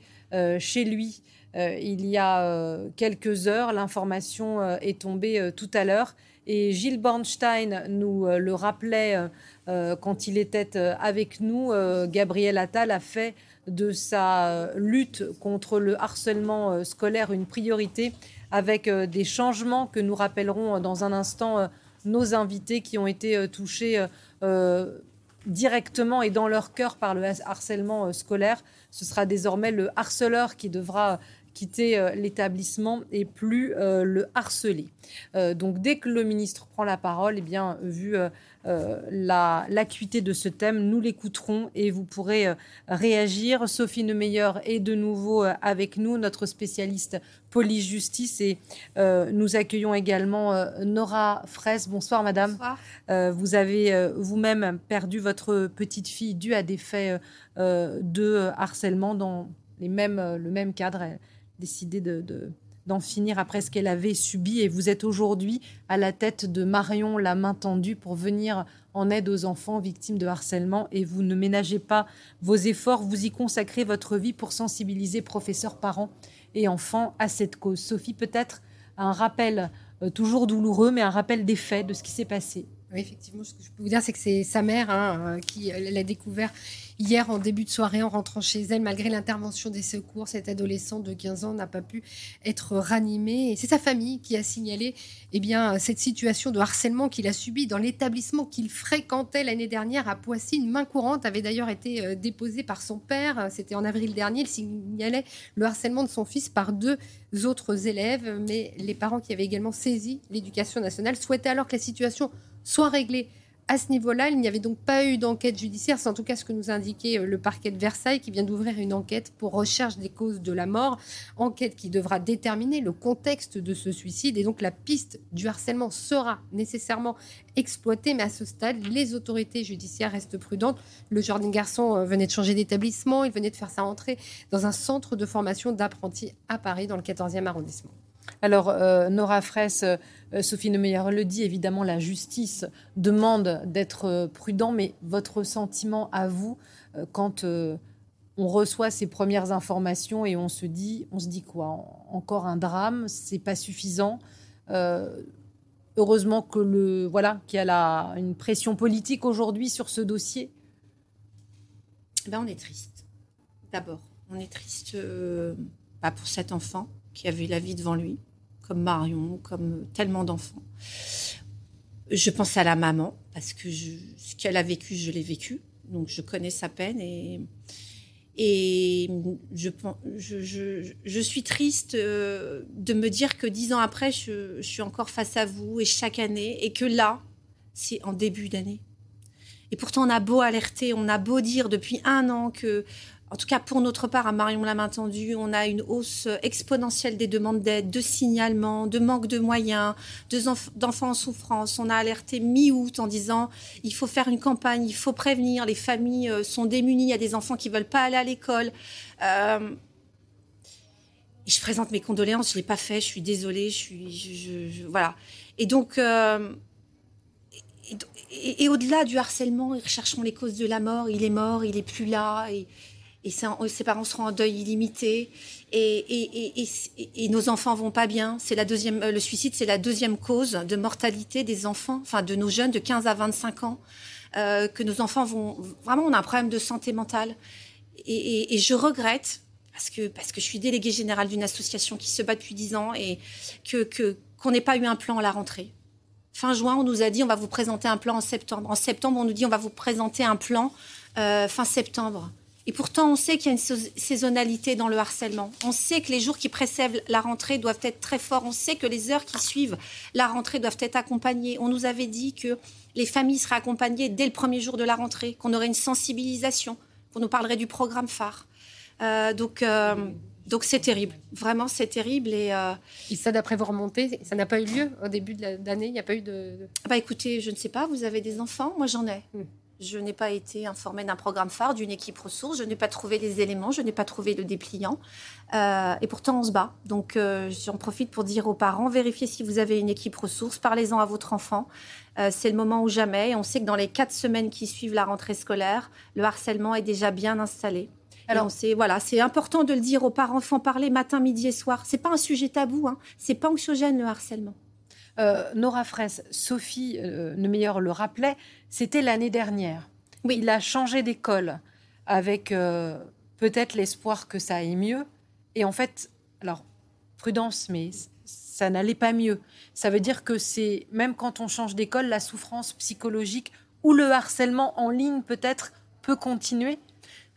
chez lui euh, il y a euh, quelques heures. L'information euh, est tombée tout à l'heure. Et Gilles Bornstein nous le rappelait quand il était avec nous. Gabriel Attal a fait de sa lutte contre le harcèlement scolaire une priorité avec des changements que nous rappellerons dans un instant nos invités qui ont été touchés directement et dans leur cœur par le harcèlement scolaire. Ce sera désormais le harceleur qui devra quitter euh, l'établissement et plus euh, le harceler. Euh, donc dès que le ministre prend la parole, eh bien, vu l'acuité de ce thème, nous l'écouterons et vous pourrez réagir. Sophie Neumeyer est de nouveau avec nous, notre spécialiste police-justice. Et nous accueillons également Nora Fraisse. Bonsoir, madame. Bonsoir. vous avez vous-même perdu votre petite fille due à des faits de harcèlement dans les mêmes, le même cadre décidé de, d'en finir après ce qu'elle avait subi. Et vous êtes aujourd'hui à la tête de Marion, la main tendue, pour venir en aide aux enfants victimes de harcèlement. Et vous ne ménagez pas vos efforts, vous y consacrez votre vie pour sensibiliser professeurs, parents et enfants à cette cause. Sophie, peut-être un rappel, euh, toujours douloureux, mais un rappel des faits, de ce qui s'est passé. Oui, effectivement, ce que je peux vous dire, c'est que c'est sa mère hein, euh, qui l'a découvert hier en début de soirée en rentrant chez elle. Malgré l'intervention des secours, cette adolescente de 15 ans n'a pas pu être ranimée. Et c'est sa famille qui a signalé eh bien, cette situation de harcèlement qu'il a subi dans l'établissement qu'il fréquentait l'année dernière à Poissy. Une main courante avait d'ailleurs été euh, déposée par son père. C'était en avril dernier. Il signalait le harcèlement de son fils par deux autres élèves. Mais les parents qui avaient également saisi l'éducation nationale souhaitaient alors que la situation soit réglé à ce niveau-là. Il n'y avait donc pas eu d'enquête judiciaire. C'est en tout cas ce que nous indiquait euh, le parquet de Versailles qui vient d'ouvrir une enquête pour recherche des causes de la mort. Enquête qui devra déterminer le contexte de ce suicide. Et donc la piste du harcèlement sera nécessairement exploitée. Mais à ce stade, les autorités judiciaires restent prudentes. Le jeune garçon euh, venait de changer d'établissement. Il venait de faire sa rentrée dans un centre de formation d'apprentis à Paris dans le 14e arrondissement. Alors, euh, Nora Fraisse, euh, Sophie Neumeyer le dit, évidemment, la justice demande d'être euh, prudent, mais votre sentiment à vous, quand on reçoit ces premières informations et on se dit, on se dit quoi Encore un drame, c'est pas suffisant. heureusement que le voilà qu'il y a la, une pression politique aujourd'hui sur ce dossier. Ben, on est triste. D'abord, on est triste pas pour cet enfant qui a vu la vie devant lui, comme Marion, comme tellement d'enfants. Je pense à la maman, parce que ce qu'elle a vécu, je l'ai vécu. Donc je connais sa peine et, et je, je, je, suis triste euh, de me dire que dix ans après, je, suis encore face à vous et chaque année, et que là, c'est en début d'année. Et pourtant, on a beau alerter, on a beau dire depuis un an que en tout cas, pour notre part, à Marion l'a main tendue, on a une hausse exponentielle des demandes d'aide, de signalement, de manque de moyens, d'enfants en souffrance. On a alerté mi-août en disant il faut faire une campagne, il faut prévenir, les familles euh, sont démunies, il y a des enfants qui veulent pas aller à l'école. Euh, je présente mes condoléances, je l'ai pas fait, je suis désolée, je suis, voilà. Et donc, euh, et, au-delà du harcèlement, ils rechercheront les causes de la mort. Il est mort, il est plus là. Et ses parents seront en deuil illimité et, nos enfants vont pas bien. C'est deuxième, le suicide, c'est la deuxième cause de mortalité des enfants, enfin de nos jeunes de 15 à 25 ans, que nos enfants vont vraiment, on a un problème de santé mentale. Et, je regrette parce que parce que je suis déléguée générale d'une association qui se bat depuis 10 ans et que qu'on n'ait pas eu un plan à la rentrée. Fin juin, on nous a dit on va vous présenter un plan en septembre. En septembre, on nous dit on va vous présenter un plan euh, fin septembre. Et pourtant, on sait qu'il y a une saisonnalité dans le harcèlement. On sait que les jours qui précèdent la rentrée doivent être très forts. On sait que les heures qui suivent la rentrée doivent être accompagnées. On nous avait dit que les familles seraient accompagnées dès le premier jour de la rentrée, qu'on aurait une sensibilisation, qu'on nous parlerait du programme phare. Euh, donc, euh, donc c'est terrible, vraiment c'est terrible. Et, euh... ça, d'après vos remontées, ça n'a pas eu lieu au début de l'année Il n'y a pas eu de, Bah écoutez, je ne sais pas, vous avez des enfants? Moi j'en ai. Hmm. Je n'ai pas été informée d'un programme phare, d'une équipe ressources, je n'ai pas trouvé les éléments, je n'ai pas trouvé le dépliant. Euh, et pourtant on se bat. Donc euh, j'en profite pour dire aux parents, vérifiez si vous avez une équipe ressources, parlez-en à votre enfant. Euh, c'est le moment ou jamais. Et on sait que dans les quatre semaines qui suivent la rentrée scolaire, le harcèlement est déjà bien installé. Alors c'est voilà, c'est important de le dire aux parents, enfants parler matin, midi et soir. C'est pas un sujet tabou, hein. c'est pas anxiogène le harcèlement. Euh, Nora Fraisse, Sophie euh, le rappelait, c'était l'année dernière. Oui. Il a changé d'école avec euh, peut-être l'espoir que ça aille mieux. Et en fait, alors, prudence, mais ça n'allait pas mieux. Ça veut dire que c'est, même quand on change d'école, la souffrance psychologique ou le harcèlement en ligne peut-être peut continuer.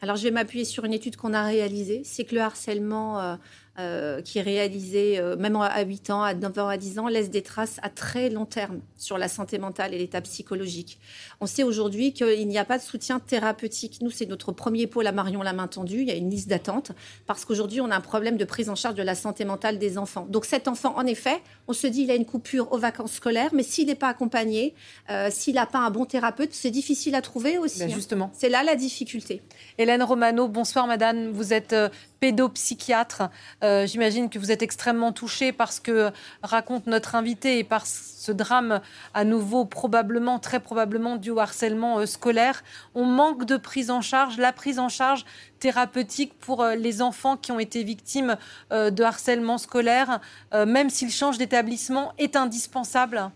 Alors, je vais m'appuyer sur une étude qu'on a réalisée. C'est que le harcèlement euh, euh, qui est réalisé euh, même à 8 ans, à 9 ans, à 10 ans, laisse des traces à très long terme sur la santé mentale et l'état psychologique. On sait aujourd'hui qu'il n'y a pas de soutien thérapeutique. Nous, c'est notre premier pôle à Marion la main tendue. Il y a une liste d'attente parce qu'aujourd'hui, on a un problème de prise en charge de la santé mentale des enfants. Donc cet enfant, en effet, on se dit il a une coupure aux vacances scolaires, mais s'il n'est pas accompagné, euh, s'il n'a pas un bon thérapeute, c'est difficile à trouver aussi. Ben, hein. justement. C'est là la difficulté. Hélène Romano, bonsoir madame. Vous êtes pédopsychiatre. Euh, j'imagine que vous êtes extrêmement touché par ce que raconte notre invité et par ce drame à nouveau probablement, très probablement dû au harcèlement euh, scolaire. On manque de prise en charge, la prise en charge thérapeutique pour euh, les enfants qui ont été victimes de harcèlement scolaire, même s'ils changent d'établissement, est indispensable.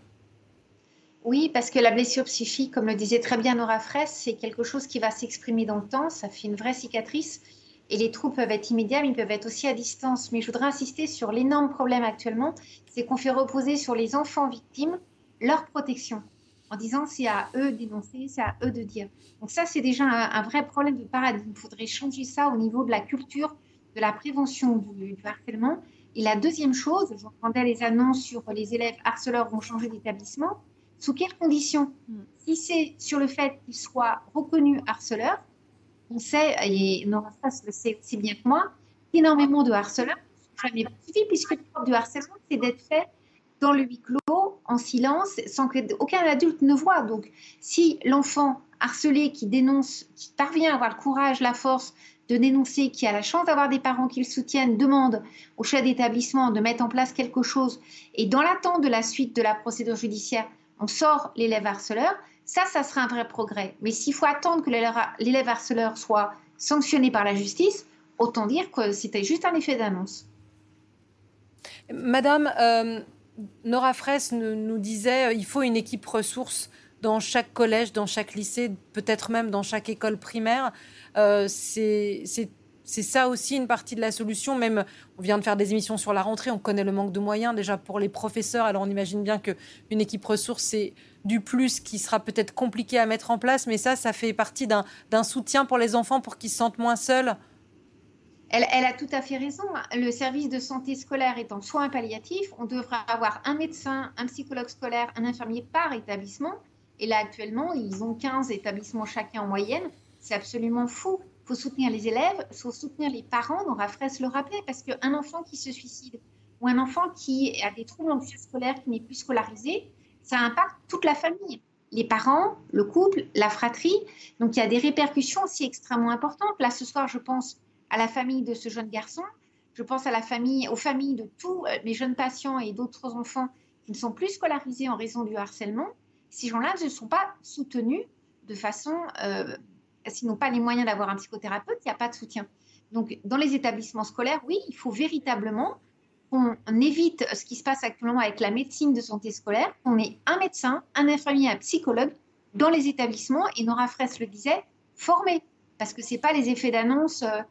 Oui, parce que la blessure psychique, comme le disait très bien Nora Fraisse, c'est quelque chose qui va s'exprimer dans le temps, ça fait une vraie cicatrice et les trous peuvent être immédiats, mais ils peuvent être aussi à distance. Mais je voudrais insister sur l'énorme problème actuellement, c'est qu'on fait reposer sur les enfants victimes leur protection, en disant c'est à eux d'énoncer, c'est à eux de dire. Donc ça, c'est déjà un, vrai problème de paradigme. Il faudrait changer ça au niveau de la culture, de la prévention du, harcèlement. Et la deuxième chose, j'entendais les annonces sur les élèves harceleurs vont changer d'établissement. Sous quelles conditions? Hmm. Si c'est sur le fait qu'ils soient reconnus harceleurs, on sait, et Nora le sait aussi bien que moi, énormément de harceleurs ne jamais poursuivis, puisque le propre du harcèlement, c'est d'être fait dans le huis clos, en silence, sans qu'aucun adulte ne voit. Donc, si l'enfant harcelé qui dénonce, qui parvient à avoir le courage, la force de dénoncer, qui a la chance d'avoir des parents qui le soutiennent, demande au chef d'établissement de mettre en place quelque chose, et dans l'attente de la suite de la procédure judiciaire, on sort l'élève harceleur, ça, ça sera un vrai progrès. Mais s'il faut attendre que l'élève harceleur soit sanctionné par la justice, autant dire que c'était juste un effet d'annonce. Madame euh, Nora Fraisse nous disait euh, faut une équipe ressource dans chaque collège, dans chaque lycée, peut-être même dans chaque école primaire. Euh, c'est c'est ça aussi une partie de la solution. Même, on vient de faire des émissions sur la rentrée, on connaît le manque de moyens déjà pour les professeurs. Alors on imagine bien qu'une équipe ressource, c'est du plus qui sera peut-être compliqué à mettre en place, mais ça, ça fait partie d'un soutien pour les enfants pour qu'ils se sentent moins seuls. Elle, elle, a tout à fait raison. Le service de santé scolaire étant soins palliatifs, on devra avoir un médecin, un psychologue scolaire, un infirmier par établissement. Et là, actuellement, ils ont 15 établissements chacun en moyenne. C'est absolument fou. Faut soutenir les élèves, il faut soutenir les parents. Nora Fraisse le rappeler, parce qu'un enfant qui se suicide ou un enfant qui a des troubles anxieux scolaires, qui n'est plus scolarisé, ça impacte toute la famille. Les parents, le couple, la fratrie. Donc il y a des répercussions aussi extrêmement importantes. Là, ce soir, je pense à la famille de ce jeune garçon. Je pense aux familles de tous euh, mes jeunes patients et d'autres enfants qui ne sont plus scolarisés en raison du harcèlement. Ces gens-là ne sont pas soutenus de façon euh, s'ils n'ont pas les moyens d'avoir un psychothérapeute, il n'y a pas de soutien. Donc, dans les établissements scolaires, oui, il faut véritablement qu'on évite ce qui se passe actuellement avec la médecine de santé scolaire, qu'on ait un médecin, un infirmier, un psychologue dans les établissements, et Nora Fraisse le disait, formés. Parce que ce n'est pas les effets d'annonce euh,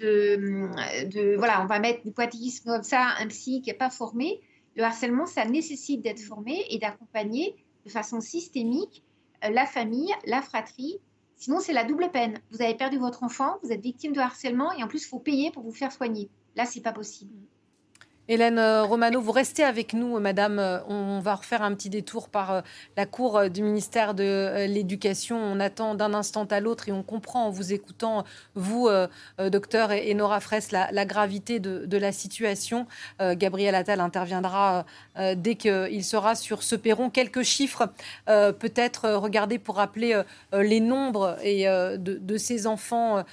de, de, voilà, on va mettre du poitisme comme ça, un psy qui n'est pas formé. Le harcèlement, ça nécessite d'être formé et d'accompagner de façon systémique euh, la famille, la fratrie. Sinon, c'est la double peine. Vous avez perdu votre enfant, vous êtes victime de harcèlement et en plus, il faut payer pour vous faire soigner. Là, c'est pas possible. Hélène euh, Romano, vous restez avec nous, madame. Euh, on va refaire un petit détour par euh, la cour du ministère de l'Éducation. On attend d'un instant à l'autre et on comprend en vous écoutant, vous, docteur, et Nora Fraisse, la, gravité de, la situation. Gabriel Attal interviendra dès qu'il sera sur ce perron. Quelques chiffres, peut-être regardez pour rappeler les nombres de, ces enfants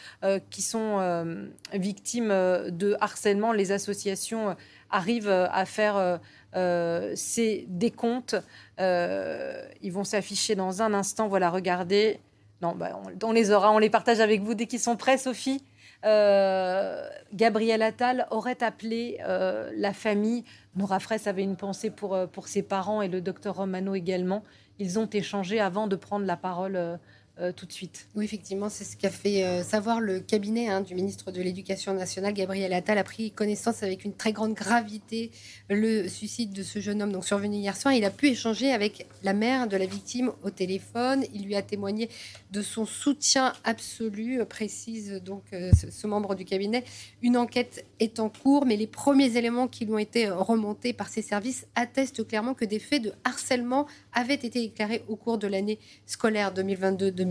qui sont victimes de harcèlement, les associations arrivent euh, à faire euh, euh, ces décomptes. ils vont s'afficher dans un instant. Voilà, regardez. Non, bah, on, les aura, on les partage avec vous dès qu'ils sont prêts, Sophie. Gabriel Attal aurait appelé la famille. Nora Fraisse avait une pensée pour, pour ses parents et le docteur Romano également. Ils ont échangé avant de prendre la parole euh, tout de suite. Oui, effectivement, c'est ce qu'a fait euh, savoir le cabinet hein, du ministre de l'Éducation nationale, Gabriel Attal, a pris connaissance avec une très grande gravité le suicide de ce jeune homme, donc survenu hier soir. Il a pu échanger avec la mère de la victime au téléphone. Il lui a témoigné de son soutien absolu, euh, précise donc ce, membre du cabinet. Une enquête est en cours, mais les premiers éléments qui lui ont été remontés par ses services attestent clairement que des faits de harcèlement avaient été déclarés au cours de l'année scolaire 2022 2023.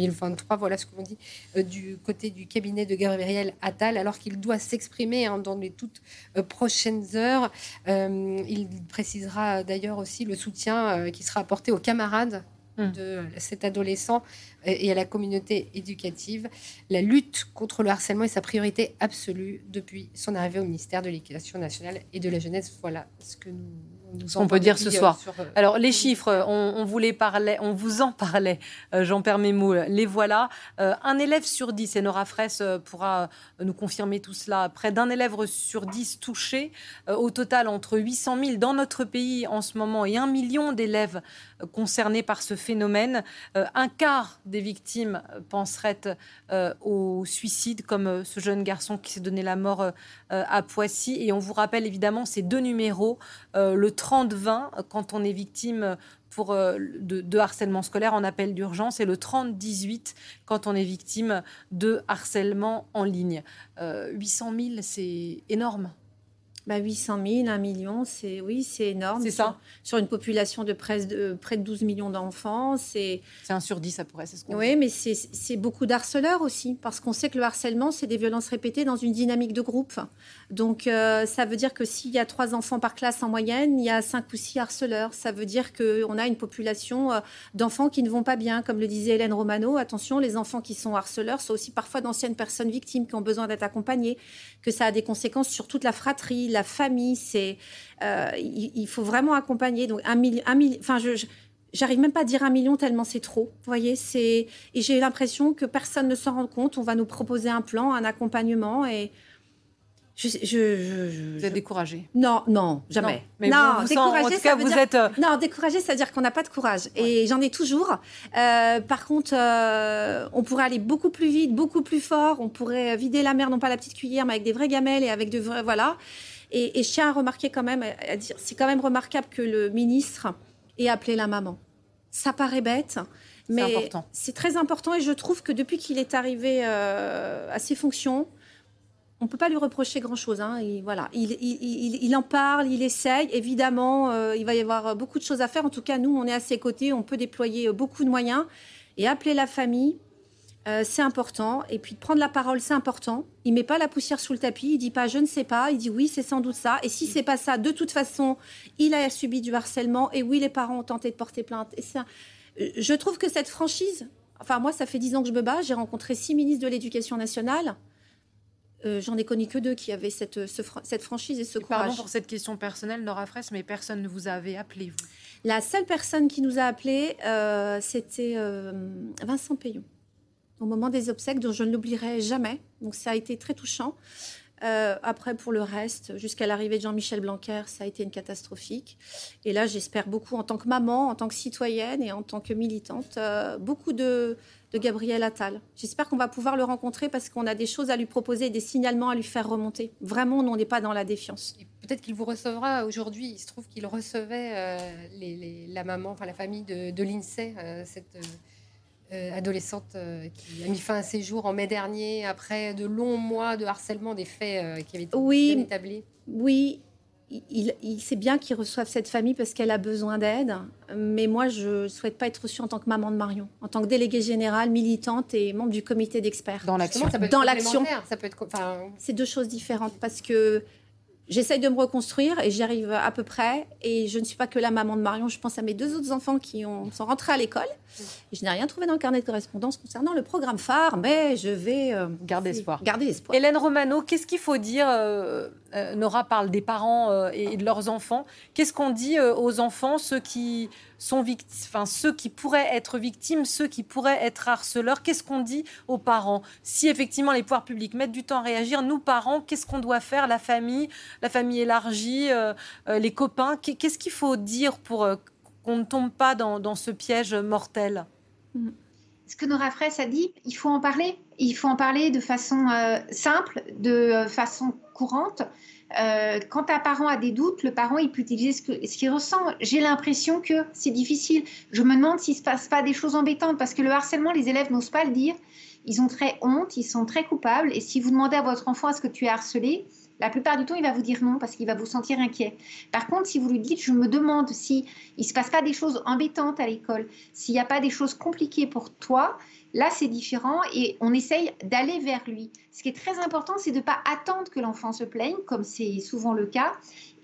Voilà ce qu'on dit euh, du côté du cabinet de Gabriel Attal, alors qu'il doit s'exprimer hein, dans les toutes euh, prochaines heures. Euh, il précisera d'ailleurs aussi le soutien qui sera apporté aux camarades hum. de cet adolescent et à la communauté éducative. La lutte contre le harcèlement est sa priorité absolue depuis son arrivée au ministère de l'Éducation nationale et de la jeunesse. Voilà ce que nous on peut dire ce soir. Euh, Alors les chiffres, on, vous les parlait, on vous en parlait, euh, Jean-Pierre Mémou, les voilà. Euh, un élève sur dix, et Nora Fraisse pourra nous confirmer tout cela, près d'un élève sur dix touché. au total, entre 800 000 dans notre pays en ce moment et un million d'élèves concernés par ce phénomène. un quart des victimes penseraient au suicide, comme ce jeune garçon qui s'est donné la mort à Poissy. Et on vous rappelle évidemment ces deux numéros, le 30-20 quand on est victime pour, euh, de, harcèlement scolaire en appel d'urgence et le 30-18 quand on est victime de harcèlement en ligne. 800 euh, 000, c'est énorme. Bah 800 000, 1 million, c'est oui, c'est énorme. C'est ça. Sur, une population de près de, près de 12 millions d'enfants, c'est. C'est un sur 10, ça pourrait, c'est ce Oui, mais c'est beaucoup d'harceleurs aussi, parce qu'on sait que le harcèlement, c'est des violences répétées dans une dynamique de groupe. Donc, euh, ça veut dire que s'il y a trois enfants par classe en moyenne, il y a cinq ou six harceleurs. Ça veut dire qu'on a une population euh, d'enfants qui ne vont pas bien, comme le disait Hélène Romano. Attention, les enfants qui sont harceleurs sont aussi parfois d'anciennes personnes victimes qui ont besoin d'être accompagnées, que ça a des conséquences sur toute la fratrie, la famille. C'est, euh, il, faut vraiment accompagner. Donc un million, un enfin je, J'arrive même pas à dire un million tellement c'est trop. Vous voyez, c'est et j'ai l'impression que personne ne s'en rend compte. On va nous proposer un plan, un accompagnement et je, je, vous êtes découragé? Non, non, jamais. Non, non découragé, ça veut vous dire... êtes. Euh, non, découragé, ça veut dire qu'on n'a pas de courage. Et j'en ai toujours. Euh, par contre, on pourrait aller beaucoup plus vite, beaucoup plus fort. On pourrait vider la mer, non pas la petite cuillère, mais avec des vraies gamelles et avec de vrais. Voilà. Et, je tiens à remarquer quand même, à dire, c'est quand même remarquable que le ministre ait appelé la maman. Ça paraît bête, mais c'est très important. Et je trouve que depuis qu'il est arrivé euh, à ses fonctions, on ne peut pas lui reprocher grand-chose. Hein. Il, voilà, il, il, en parle, il essaye. Évidemment, euh, il va y avoir beaucoup de choses à faire. En tout cas, nous, on est à ses côtés. On peut déployer beaucoup de moyens et appeler la famille. Euh, c'est important. Et puis de prendre la parole, c'est important. Il met pas la poussière sous le tapis. Il dit pas je ne sais pas. Il dit oui, c'est sans doute ça. Et si c'est pas ça, de toute façon, il a subi du harcèlement. Et oui, les parents ont tenté de porter plainte. Et ça, euh, je trouve que cette franchise. Enfin, moi, ça fait dix ans que je me bats. J'ai rencontré six ministres de l'Éducation nationale. Euh, j'en ai connu que deux qui avaient cette, cette franchise et ce courage. Pardon pour cette question personnelle, Nora Fraisse, mais personne ne vous avait appelé, vous La seule personne qui nous a appelé, c'était Vincent Payon. Au moment des obsèques, dont je ne l'oublierai jamais. Donc ça a été très touchant. Euh, après, pour le reste, jusqu'à l'arrivée de Jean-Michel Blanquer, ça a été une catastrophique. Et là, j'espère beaucoup, en tant que maman, en tant que citoyenne et en tant que militante, euh, beaucoup de, Gabriel Attal. J'espère qu'on va pouvoir le rencontrer parce qu'on a des choses à lui proposer, des signalements à lui faire remonter. Vraiment, on n'est pas dans la défiance. Peut-être qu'il vous recevra aujourd'hui. Il se trouve qu'il recevait euh, la maman, enfin la famille de, de l'INSEE, cette adolescente euh, qui a mis fin à ses jours en mai dernier après de longs mois de harcèlement des faits euh, qui avaient été oui, bien établis. Oui, il, il sait bien qu'il reçoive cette famille parce qu'elle a besoin d'aide. Mais moi, je ne souhaite pas être reçue en tant que maman de Marion, en tant que déléguée générale, militante et membre du comité d'experts. Dans l'action. Dans l'action. Ça peut être. Enfin... C'est deux choses différentes parce que J'essaye de me reconstruire et j'y arrive à peu près. Et je ne suis pas que la maman de Marion, je pense à mes deux autres enfants qui ont, sont rentrés à l'école. je n'ai rien trouvé dans le carnet de correspondance concernant le programme phare, mais je vais euh, garder espoir. Garder espoir. Hélène Romano, qu'est-ce qu'il faut dire euh, euh, Nora parle des parents et de leurs enfants. Qu'est-ce qu'on dit aux enfants, ceux qui sont enfin ceux qui pourraient être victimes, ceux qui pourraient être harceleurs. Qu'est-ce qu'on dit aux parents? Si effectivement les pouvoirs publics mettent du temps à réagir, nous parents, qu'est-ce qu'on doit faire? La famille, la famille élargie, euh, euh, les copains, qu'est-ce qu'il faut dire pour euh, qu'on ne tombe pas dans, ce piège mortel? Ce que Nora Fraisse a dit, il faut en parler. Il faut en parler de façon simple, de façon courante. Euh, quand un parent a des doutes, le parent il peut utiliser ce qu'il ressent. J'ai l'impression que c'est difficile. Je me demande s'il ne se passe pas des choses embêtantes parce que le harcèlement, les élèves n'osent pas le dire. Ils ont très honte, ils sont très coupables. Et si vous demandez à votre enfant est-ce que tu es harcelé, la plupart du temps, il va vous dire non parce qu'il va vous sentir inquiet. Par contre, si vous lui dites, je me demande si il se passe pas des choses embêtantes à l'école, s'il n'y a pas des choses compliquées pour toi, Là, c'est différent et on essaye d'aller vers lui. Ce qui est très important, c'est de ne pas attendre que l'enfant se plaigne, comme c'est souvent le cas,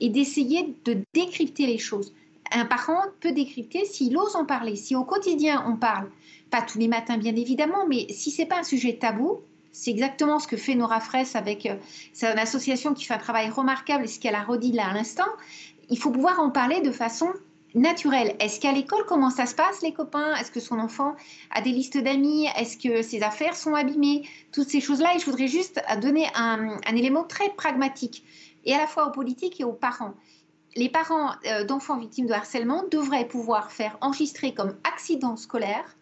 et d'essayer de décrypter les choses. Un parent peut décrypter s'il ose en parler, si au quotidien on parle, pas tous les matins bien évidemment, mais si c'est pas un sujet tabou, c'est exactement ce que fait Nora Fraisse avec euh, c'est une association qui fait un travail remarquable et ce qu'elle a redit là à l'instant. Il faut pouvoir en parler de façon naturel. Est-ce qu'à l'école, comment ça se passe, les copains? Est-ce que son enfant a des listes d'amis? Est-ce que ses affaires sont abîmées? Toutes ces choses-là. Et je voudrais juste donner un, élément très pragmatique, et à la fois aux politiques et aux parents. Les parents euh, d'enfants victimes de harcèlement devraient pouvoir faire enregistrer comme accident scolaire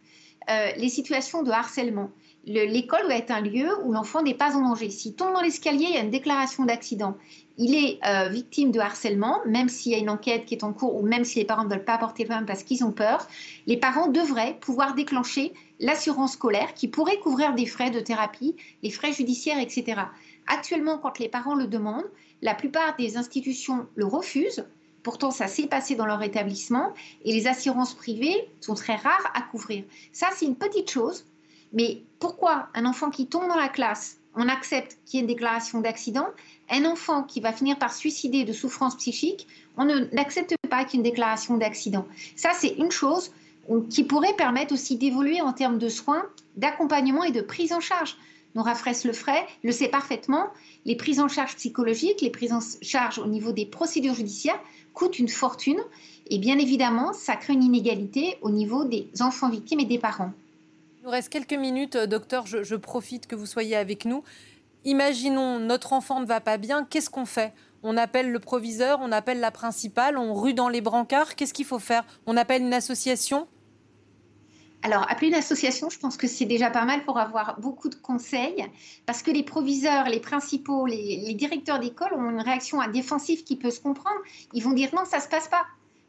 euh, les situations de harcèlement l'école doit être un lieu où l'enfant n'est pas en danger. S'il tombe dans l'escalier, il y a une déclaration d'accident. Il est euh, victime de harcèlement, même s'il y a une enquête qui est en cours ou même si les parents ne veulent pas porter plainte parce qu'ils ont peur. Les parents devraient pouvoir déclencher l'assurance scolaire qui pourrait couvrir des frais de thérapie, les frais judiciaires, etc. Actuellement, quand les parents le demandent, la plupart des institutions le refusent. Pourtant, ça s'est passé dans leur établissement et les assurances privées sont très rares à couvrir. Ça, c'est une petite chose mais pourquoi un enfant qui tombe dans la classe, on accepte qu'il y ait une déclaration d'accident? Un enfant qui va finir par suicider de souffrance psychique, on n'accepte pas qu'il y ait une déclaration d'accident. Ça, c'est une chose qui pourrait permettre aussi d'évoluer en termes de soins, d'accompagnement et de prise en charge. Nora Fraisse le ferait, le sait parfaitement. Les prises en charge psychologiques, les prises en charge au niveau des procédures judiciaires coûtent une fortune. Et bien évidemment, ça crée une inégalité au niveau des enfants victimes et des parents. Il nous reste quelques minutes, euh, docteur. Je, profite que vous soyez avec nous. Imaginons, notre enfant ne va pas bien. Qu'est-ce qu'on fait? On appelle le proviseur, on appelle la principale, on rue dans les brancards. Qu'est-ce qu'il faut faire? On appelle une association? Alors, appeler une association, je pense que c'est déjà pas mal pour avoir beaucoup de conseils, parce que les proviseurs, les principaux, les, directeurs d'école ont une réaction défensive qui peut se comprendre. Ils vont dire non, ça se passe pas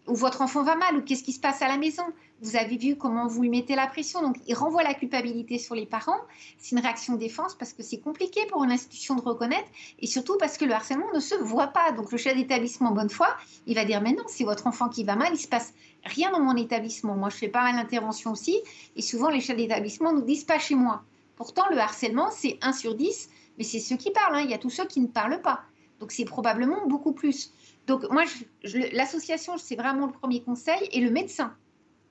ou votre enfant va mal, ou qu'est-ce qui se passe à la maison? Vous avez vu comment vous lui mettez la pression. Donc, il renvoie la culpabilité sur les parents. C'est une réaction de défense parce que c'est compliqué pour une institution de reconnaître et surtout parce que le harcèlement ne se voit pas. Donc, le chef d'établissement, bonne foi, il va dire Mais non, c'est votre enfant qui va mal, il se passe rien dans mon établissement. Moi, je fais pas mal d'interventions aussi et souvent, les chefs d'établissement nous disent pas chez moi. Pourtant, le harcèlement, c'est 1 sur 10, mais c'est ceux qui parlent. Hein. Il y a tous ceux qui ne parlent pas. Donc, c'est probablement beaucoup plus. Donc, moi, l'association, c'est vraiment le premier conseil. Et le médecin,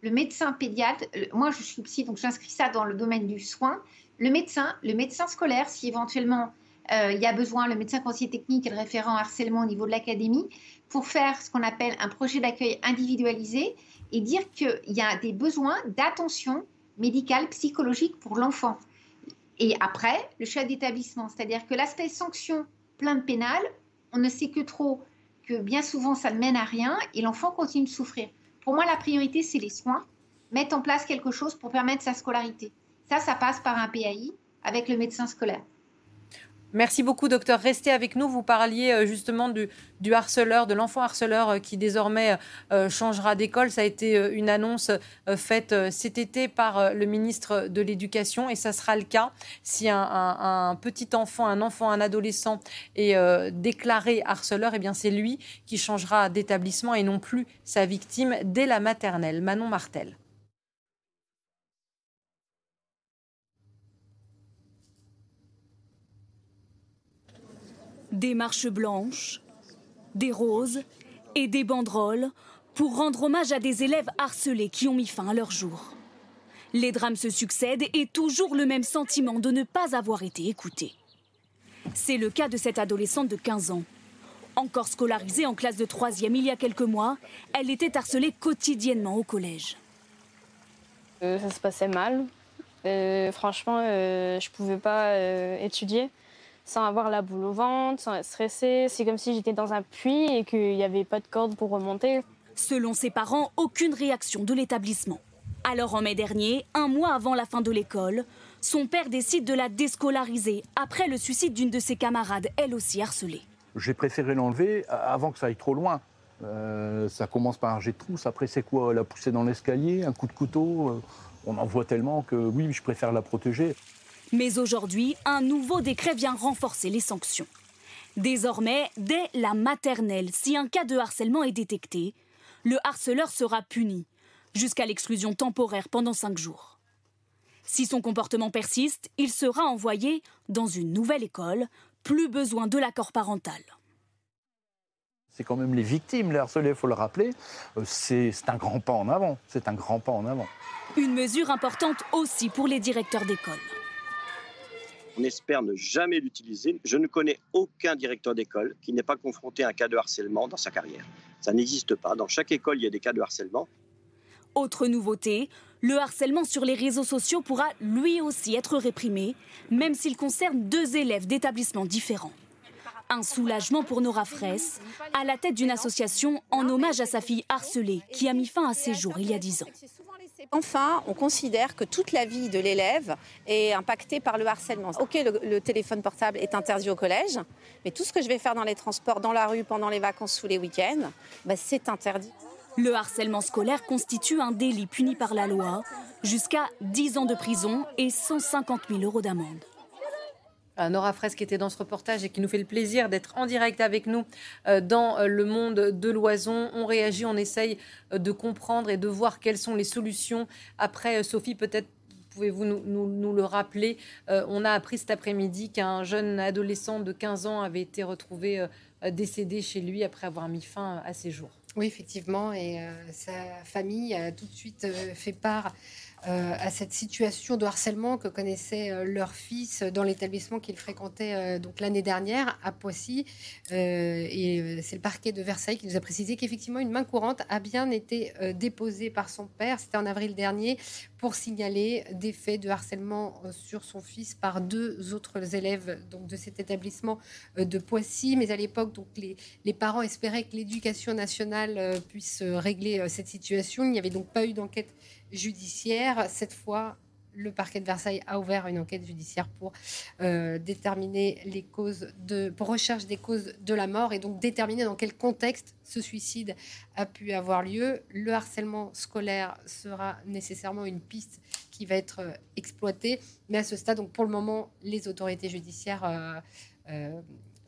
le médecin pédiatre, moi, je suis psy, donc j'inscris ça dans le domaine du soin. Le médecin, le médecin scolaire, si éventuellement euh, il y a besoin, le médecin conseiller technique et le référent harcèlement au niveau de l'académie, pour faire ce qu'on appelle un projet d'accueil individualisé et dire qu'il y a des besoins d'attention médicale, psychologique pour l'enfant. Et après, le choix d'établissement, c'est-à-dire que l'aspect sanction, plainte pénale, on ne sait que trop que bien souvent ça ne mène à rien et l'enfant continue de souffrir. Pour moi, la priorité, c'est les soins, mettre en place quelque chose pour permettre sa scolarité. Ça, ça passe par un PAI avec le médecin scolaire. Merci beaucoup, docteur. Restez avec nous. Vous parliez euh, justement du, harceleur, de l'enfant harceleur euh, qui désormais euh, changera d'école. Ça a été une annonce faite cet été par le ministre de l'Éducation et ça sera le cas si un, petit enfant, un enfant, un adolescent est déclaré harceleur. Eh bien, c'est lui qui changera d'établissement et non plus sa victime dès la maternelle. Manon Martel. Des marches blanches, des roses et des banderoles pour rendre hommage à des élèves harcelés qui ont mis fin à leur jour. Les drames se succèdent et toujours le même sentiment de ne pas avoir été écouté. C'est le cas de cette adolescente de 15 ans. Encore scolarisée en classe de 3e il y a quelques mois, elle était harcelée quotidiennement au collège. Euh, ça se passait mal. Euh, franchement, euh, je ne pouvais pas étudier sans avoir la boule au ventre, sans être stressée. C'est comme si j'étais dans un puits et qu'il n'y avait pas de corde pour remonter. Selon ses parents, aucune réaction de l'établissement. Alors en mai dernier, un mois avant la fin de l'école, son père décide de la déscolariser après le suicide d'une de ses camarades, elle aussi harcelée. J'ai préféré l'enlever avant que ça aille trop loin. Euh, ça commence par un jet de trousse, après c'est quoi? La pousser dans l'escalier, un coup de couteau? Euh, On en voit tellement que oui, je préfère la protéger. Mais aujourd'hui, un nouveau décret vient renforcer les sanctions. Désormais, dès la maternelle, si un cas de harcèlement est détecté, le harceleur sera puni, jusqu'à l'exclusion temporaire pendant cinq jours. Si son comportement persiste, il sera envoyé dans une nouvelle école, plus besoin de l'accord parental. C'est quand même les victimes, les harcelés, il faut le rappeler. Euh, c'est un grand pas en avant. C'est un grand pas en avant. Une mesure importante aussi pour les directeurs d'école. On espère ne jamais l'utiliser. Je ne connais aucun directeur d'école qui n'ait pas confronté à un cas de harcèlement dans sa carrière. Ça n'existe pas. Dans chaque école, il y a des cas de harcèlement. Autre nouveauté, le harcèlement sur les réseaux sociaux pourra lui aussi être réprimé, même s'il concerne deux élèves d'établissements différents. Un soulagement pour Nora Fraisse, à la tête d'une association en hommage à sa fille harcelée qui a mis fin à ses jours il y a dix ans. Enfin, on considère que toute la vie de l'élève est impactée par le harcèlement. Ok, le, téléphone portable est interdit au collège, mais tout ce que je vais faire dans les transports, dans la rue, pendant les vacances ou les week-ends, bah, c'est interdit. Le harcèlement scolaire constitue un délit puni par la loi, jusqu'à 10 ans de prison et 150 000 euros d'amende. Nora Fraisse qui était dans ce reportage et qui nous fait le plaisir d'être en direct avec nous euh, dans euh, le monde de l'oison. On réagit, on essaye euh, de comprendre et de voir quelles sont les solutions. Après, Sophie, peut-être pouvez-vous nous, le rappeler? On a appris cet après-midi qu'un jeune adolescent de 15 ans avait été retrouvé décédé chez lui après avoir mis fin à ses jours. Oui, effectivement, et sa famille a tout de suite fait part euh, à cette situation de harcèlement que connaissait euh, leur fils dans l'établissement qu'il fréquentait euh, donc l'année dernière à Poissy. et c'est le parquet de Versailles qui nous a précisé qu'effectivement une main courante a bien été déposée par son père. C'était en avril dernier pour signaler des faits de harcèlement sur son fils par deux autres élèves donc de cet établissement de Poissy. Mais à l'époque, donc les, les, parents espéraient que l'éducation nationale puisse régler cette situation. Il n'y avait donc pas eu d'enquête judiciaire. Cette fois, le parquet de Versailles a ouvert une enquête judiciaire pour euh, déterminer les causes de, recherche des causes de la mort et donc déterminer dans quel contexte ce suicide a pu avoir lieu. Le harcèlement scolaire sera nécessairement une piste qui va être euh, exploitée, mais à ce stade, donc pour le moment, les autorités judiciaires euh,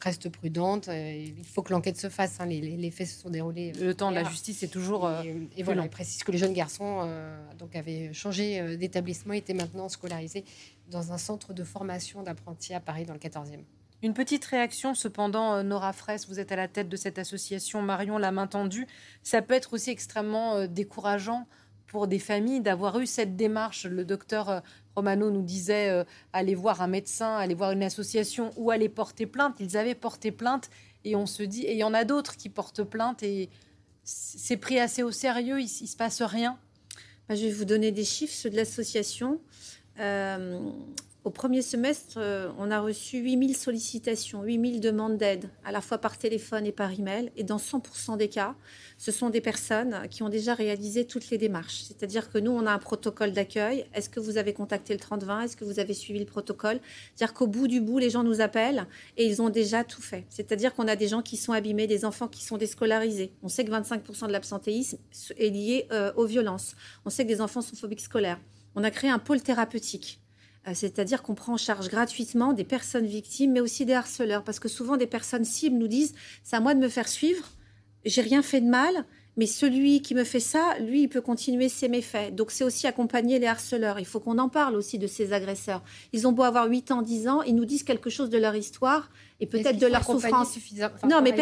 reste prudente. Euh, il faut que l'enquête se fasse. Hein. Les, faits se sont déroulés. Le temps de la justice est toujours. Et, euh, et voilà, précise que le jeune garçon euh, donc avait changé d'établissement, était maintenant scolarisé dans un centre de formation d'apprentis à Paris, dans le 14e. Une petite réaction cependant, Nora Fraisse, vous êtes à la tête de cette association Marion la main tendue. Ça peut être aussi extrêmement décourageant pour des familles d'avoir eu cette démarche. Le docteur Romano nous disait euh, aller voir un médecin, aller voir une association ou aller porter plainte. Ils avaient porté plainte et on se dit, et il y en a d'autres qui portent plainte et c'est pris assez au sérieux, il, ne se passe rien. Bah, je vais vous donner des chiffres, ceux de l'association. Euh, au premier semestre, euh, on a reçu 8000 sollicitations, 8000 demandes d'aide, à la fois par téléphone et par email. Et dans 100% des cas, ce sont des personnes qui ont déjà réalisé toutes les démarches. C'est-à-dire que nous, on a un protocole d'accueil. Est-ce que vous avez contacté le 3020 Est-ce que vous avez suivi le protocole? C'est-à-dire qu'au bout du bout, les gens nous appellent et ils ont déjà tout fait. C'est-à-dire qu'on a des gens qui sont abîmés, des enfants qui sont déscolarisés. On sait que 25% de l'absentéisme est lié euh, aux violences. On sait que des enfants sont phobiques scolaires. On a créé un pôle thérapeutique c'est-à-dire qu'on prend en charge gratuitement des personnes victimes, mais aussi des harceleurs, parce que souvent des personnes cibles nous disent c'est à moi de me faire suivre, j'ai rien fait de mal, mais celui qui me fait ça, lui, il peut continuer ses méfaits. Donc c'est aussi accompagner les harceleurs. Il faut qu'on en parle aussi de ces agresseurs. Ils ont beau avoir 8 ans, 10 ans, ils nous disent quelque chose de leur histoire et peut-être de leur souffrance. non, mais,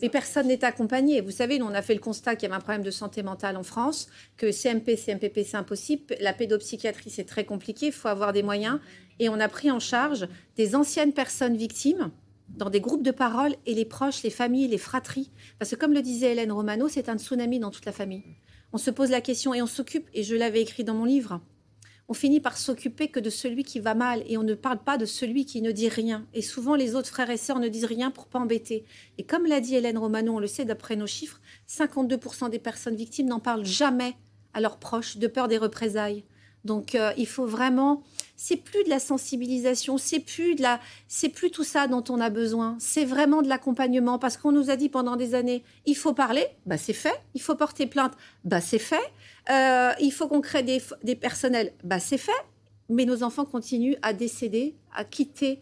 mais personne n'est accompagné. Vous savez, nous, on a fait le constat qu'il y avait un problème de santé mentale en France, que CMP, CMPP, c'est impossible. La pédopsychiatrie, c'est très compliqué, il faut avoir des moyens. Et on a pris en charge des anciennes personnes victimes dans des groupes de parole et les proches, les familles, les fratries. Parce que comme le disait Hélène Romano, c'est un tsunami dans toute la famille. On se pose la question et on s'occupe, et je l'avais écrit dans mon livre, on finit par s'occuper que de celui qui va mal et on ne parle pas de celui qui ne dit rien. Et souvent, les autres frères et sœurs ne disent rien pour pas embêter. Et comme l'a dit Hélène Romano, on le sait d'après nos chiffres, 52% des personnes victimes n'en parlent jamais à leurs proches de peur des représailles. Donc, euh, il faut vraiment c'est plus de la sensibilisation, c'est plus de la, c'est plus tout ça dont on a besoin. C'est vraiment de l'accompagnement parce qu'on nous a dit pendant des années, il faut parler, bah c'est fait. Il faut porter plainte, bah c'est fait. Euh, il faut qu'on crée des, des personnels, bah c'est fait. Mais nos enfants continuent à décéder, à quitter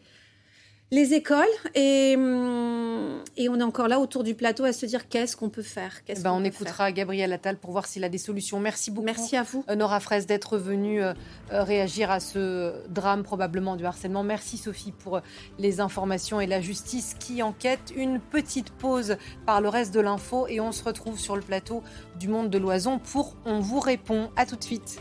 les écoles et, hum, et, on est encore là autour du plateau à se dire qu'est-ce qu'on peut faire. Eh ben, on écoutera Gabriel Attal pour voir s'il a des solutions. Merci beaucoup. Merci à vous. Nora Fraisse d'être venue euh, euh, réagir à ce drame probablement du harcèlement. Merci Sophie pour euh, les informations et la justice qui enquête. Une petite pause par le reste de l'info et on se retrouve sur le plateau du Monde de l'Oison pour On vous répond. À tout de suite.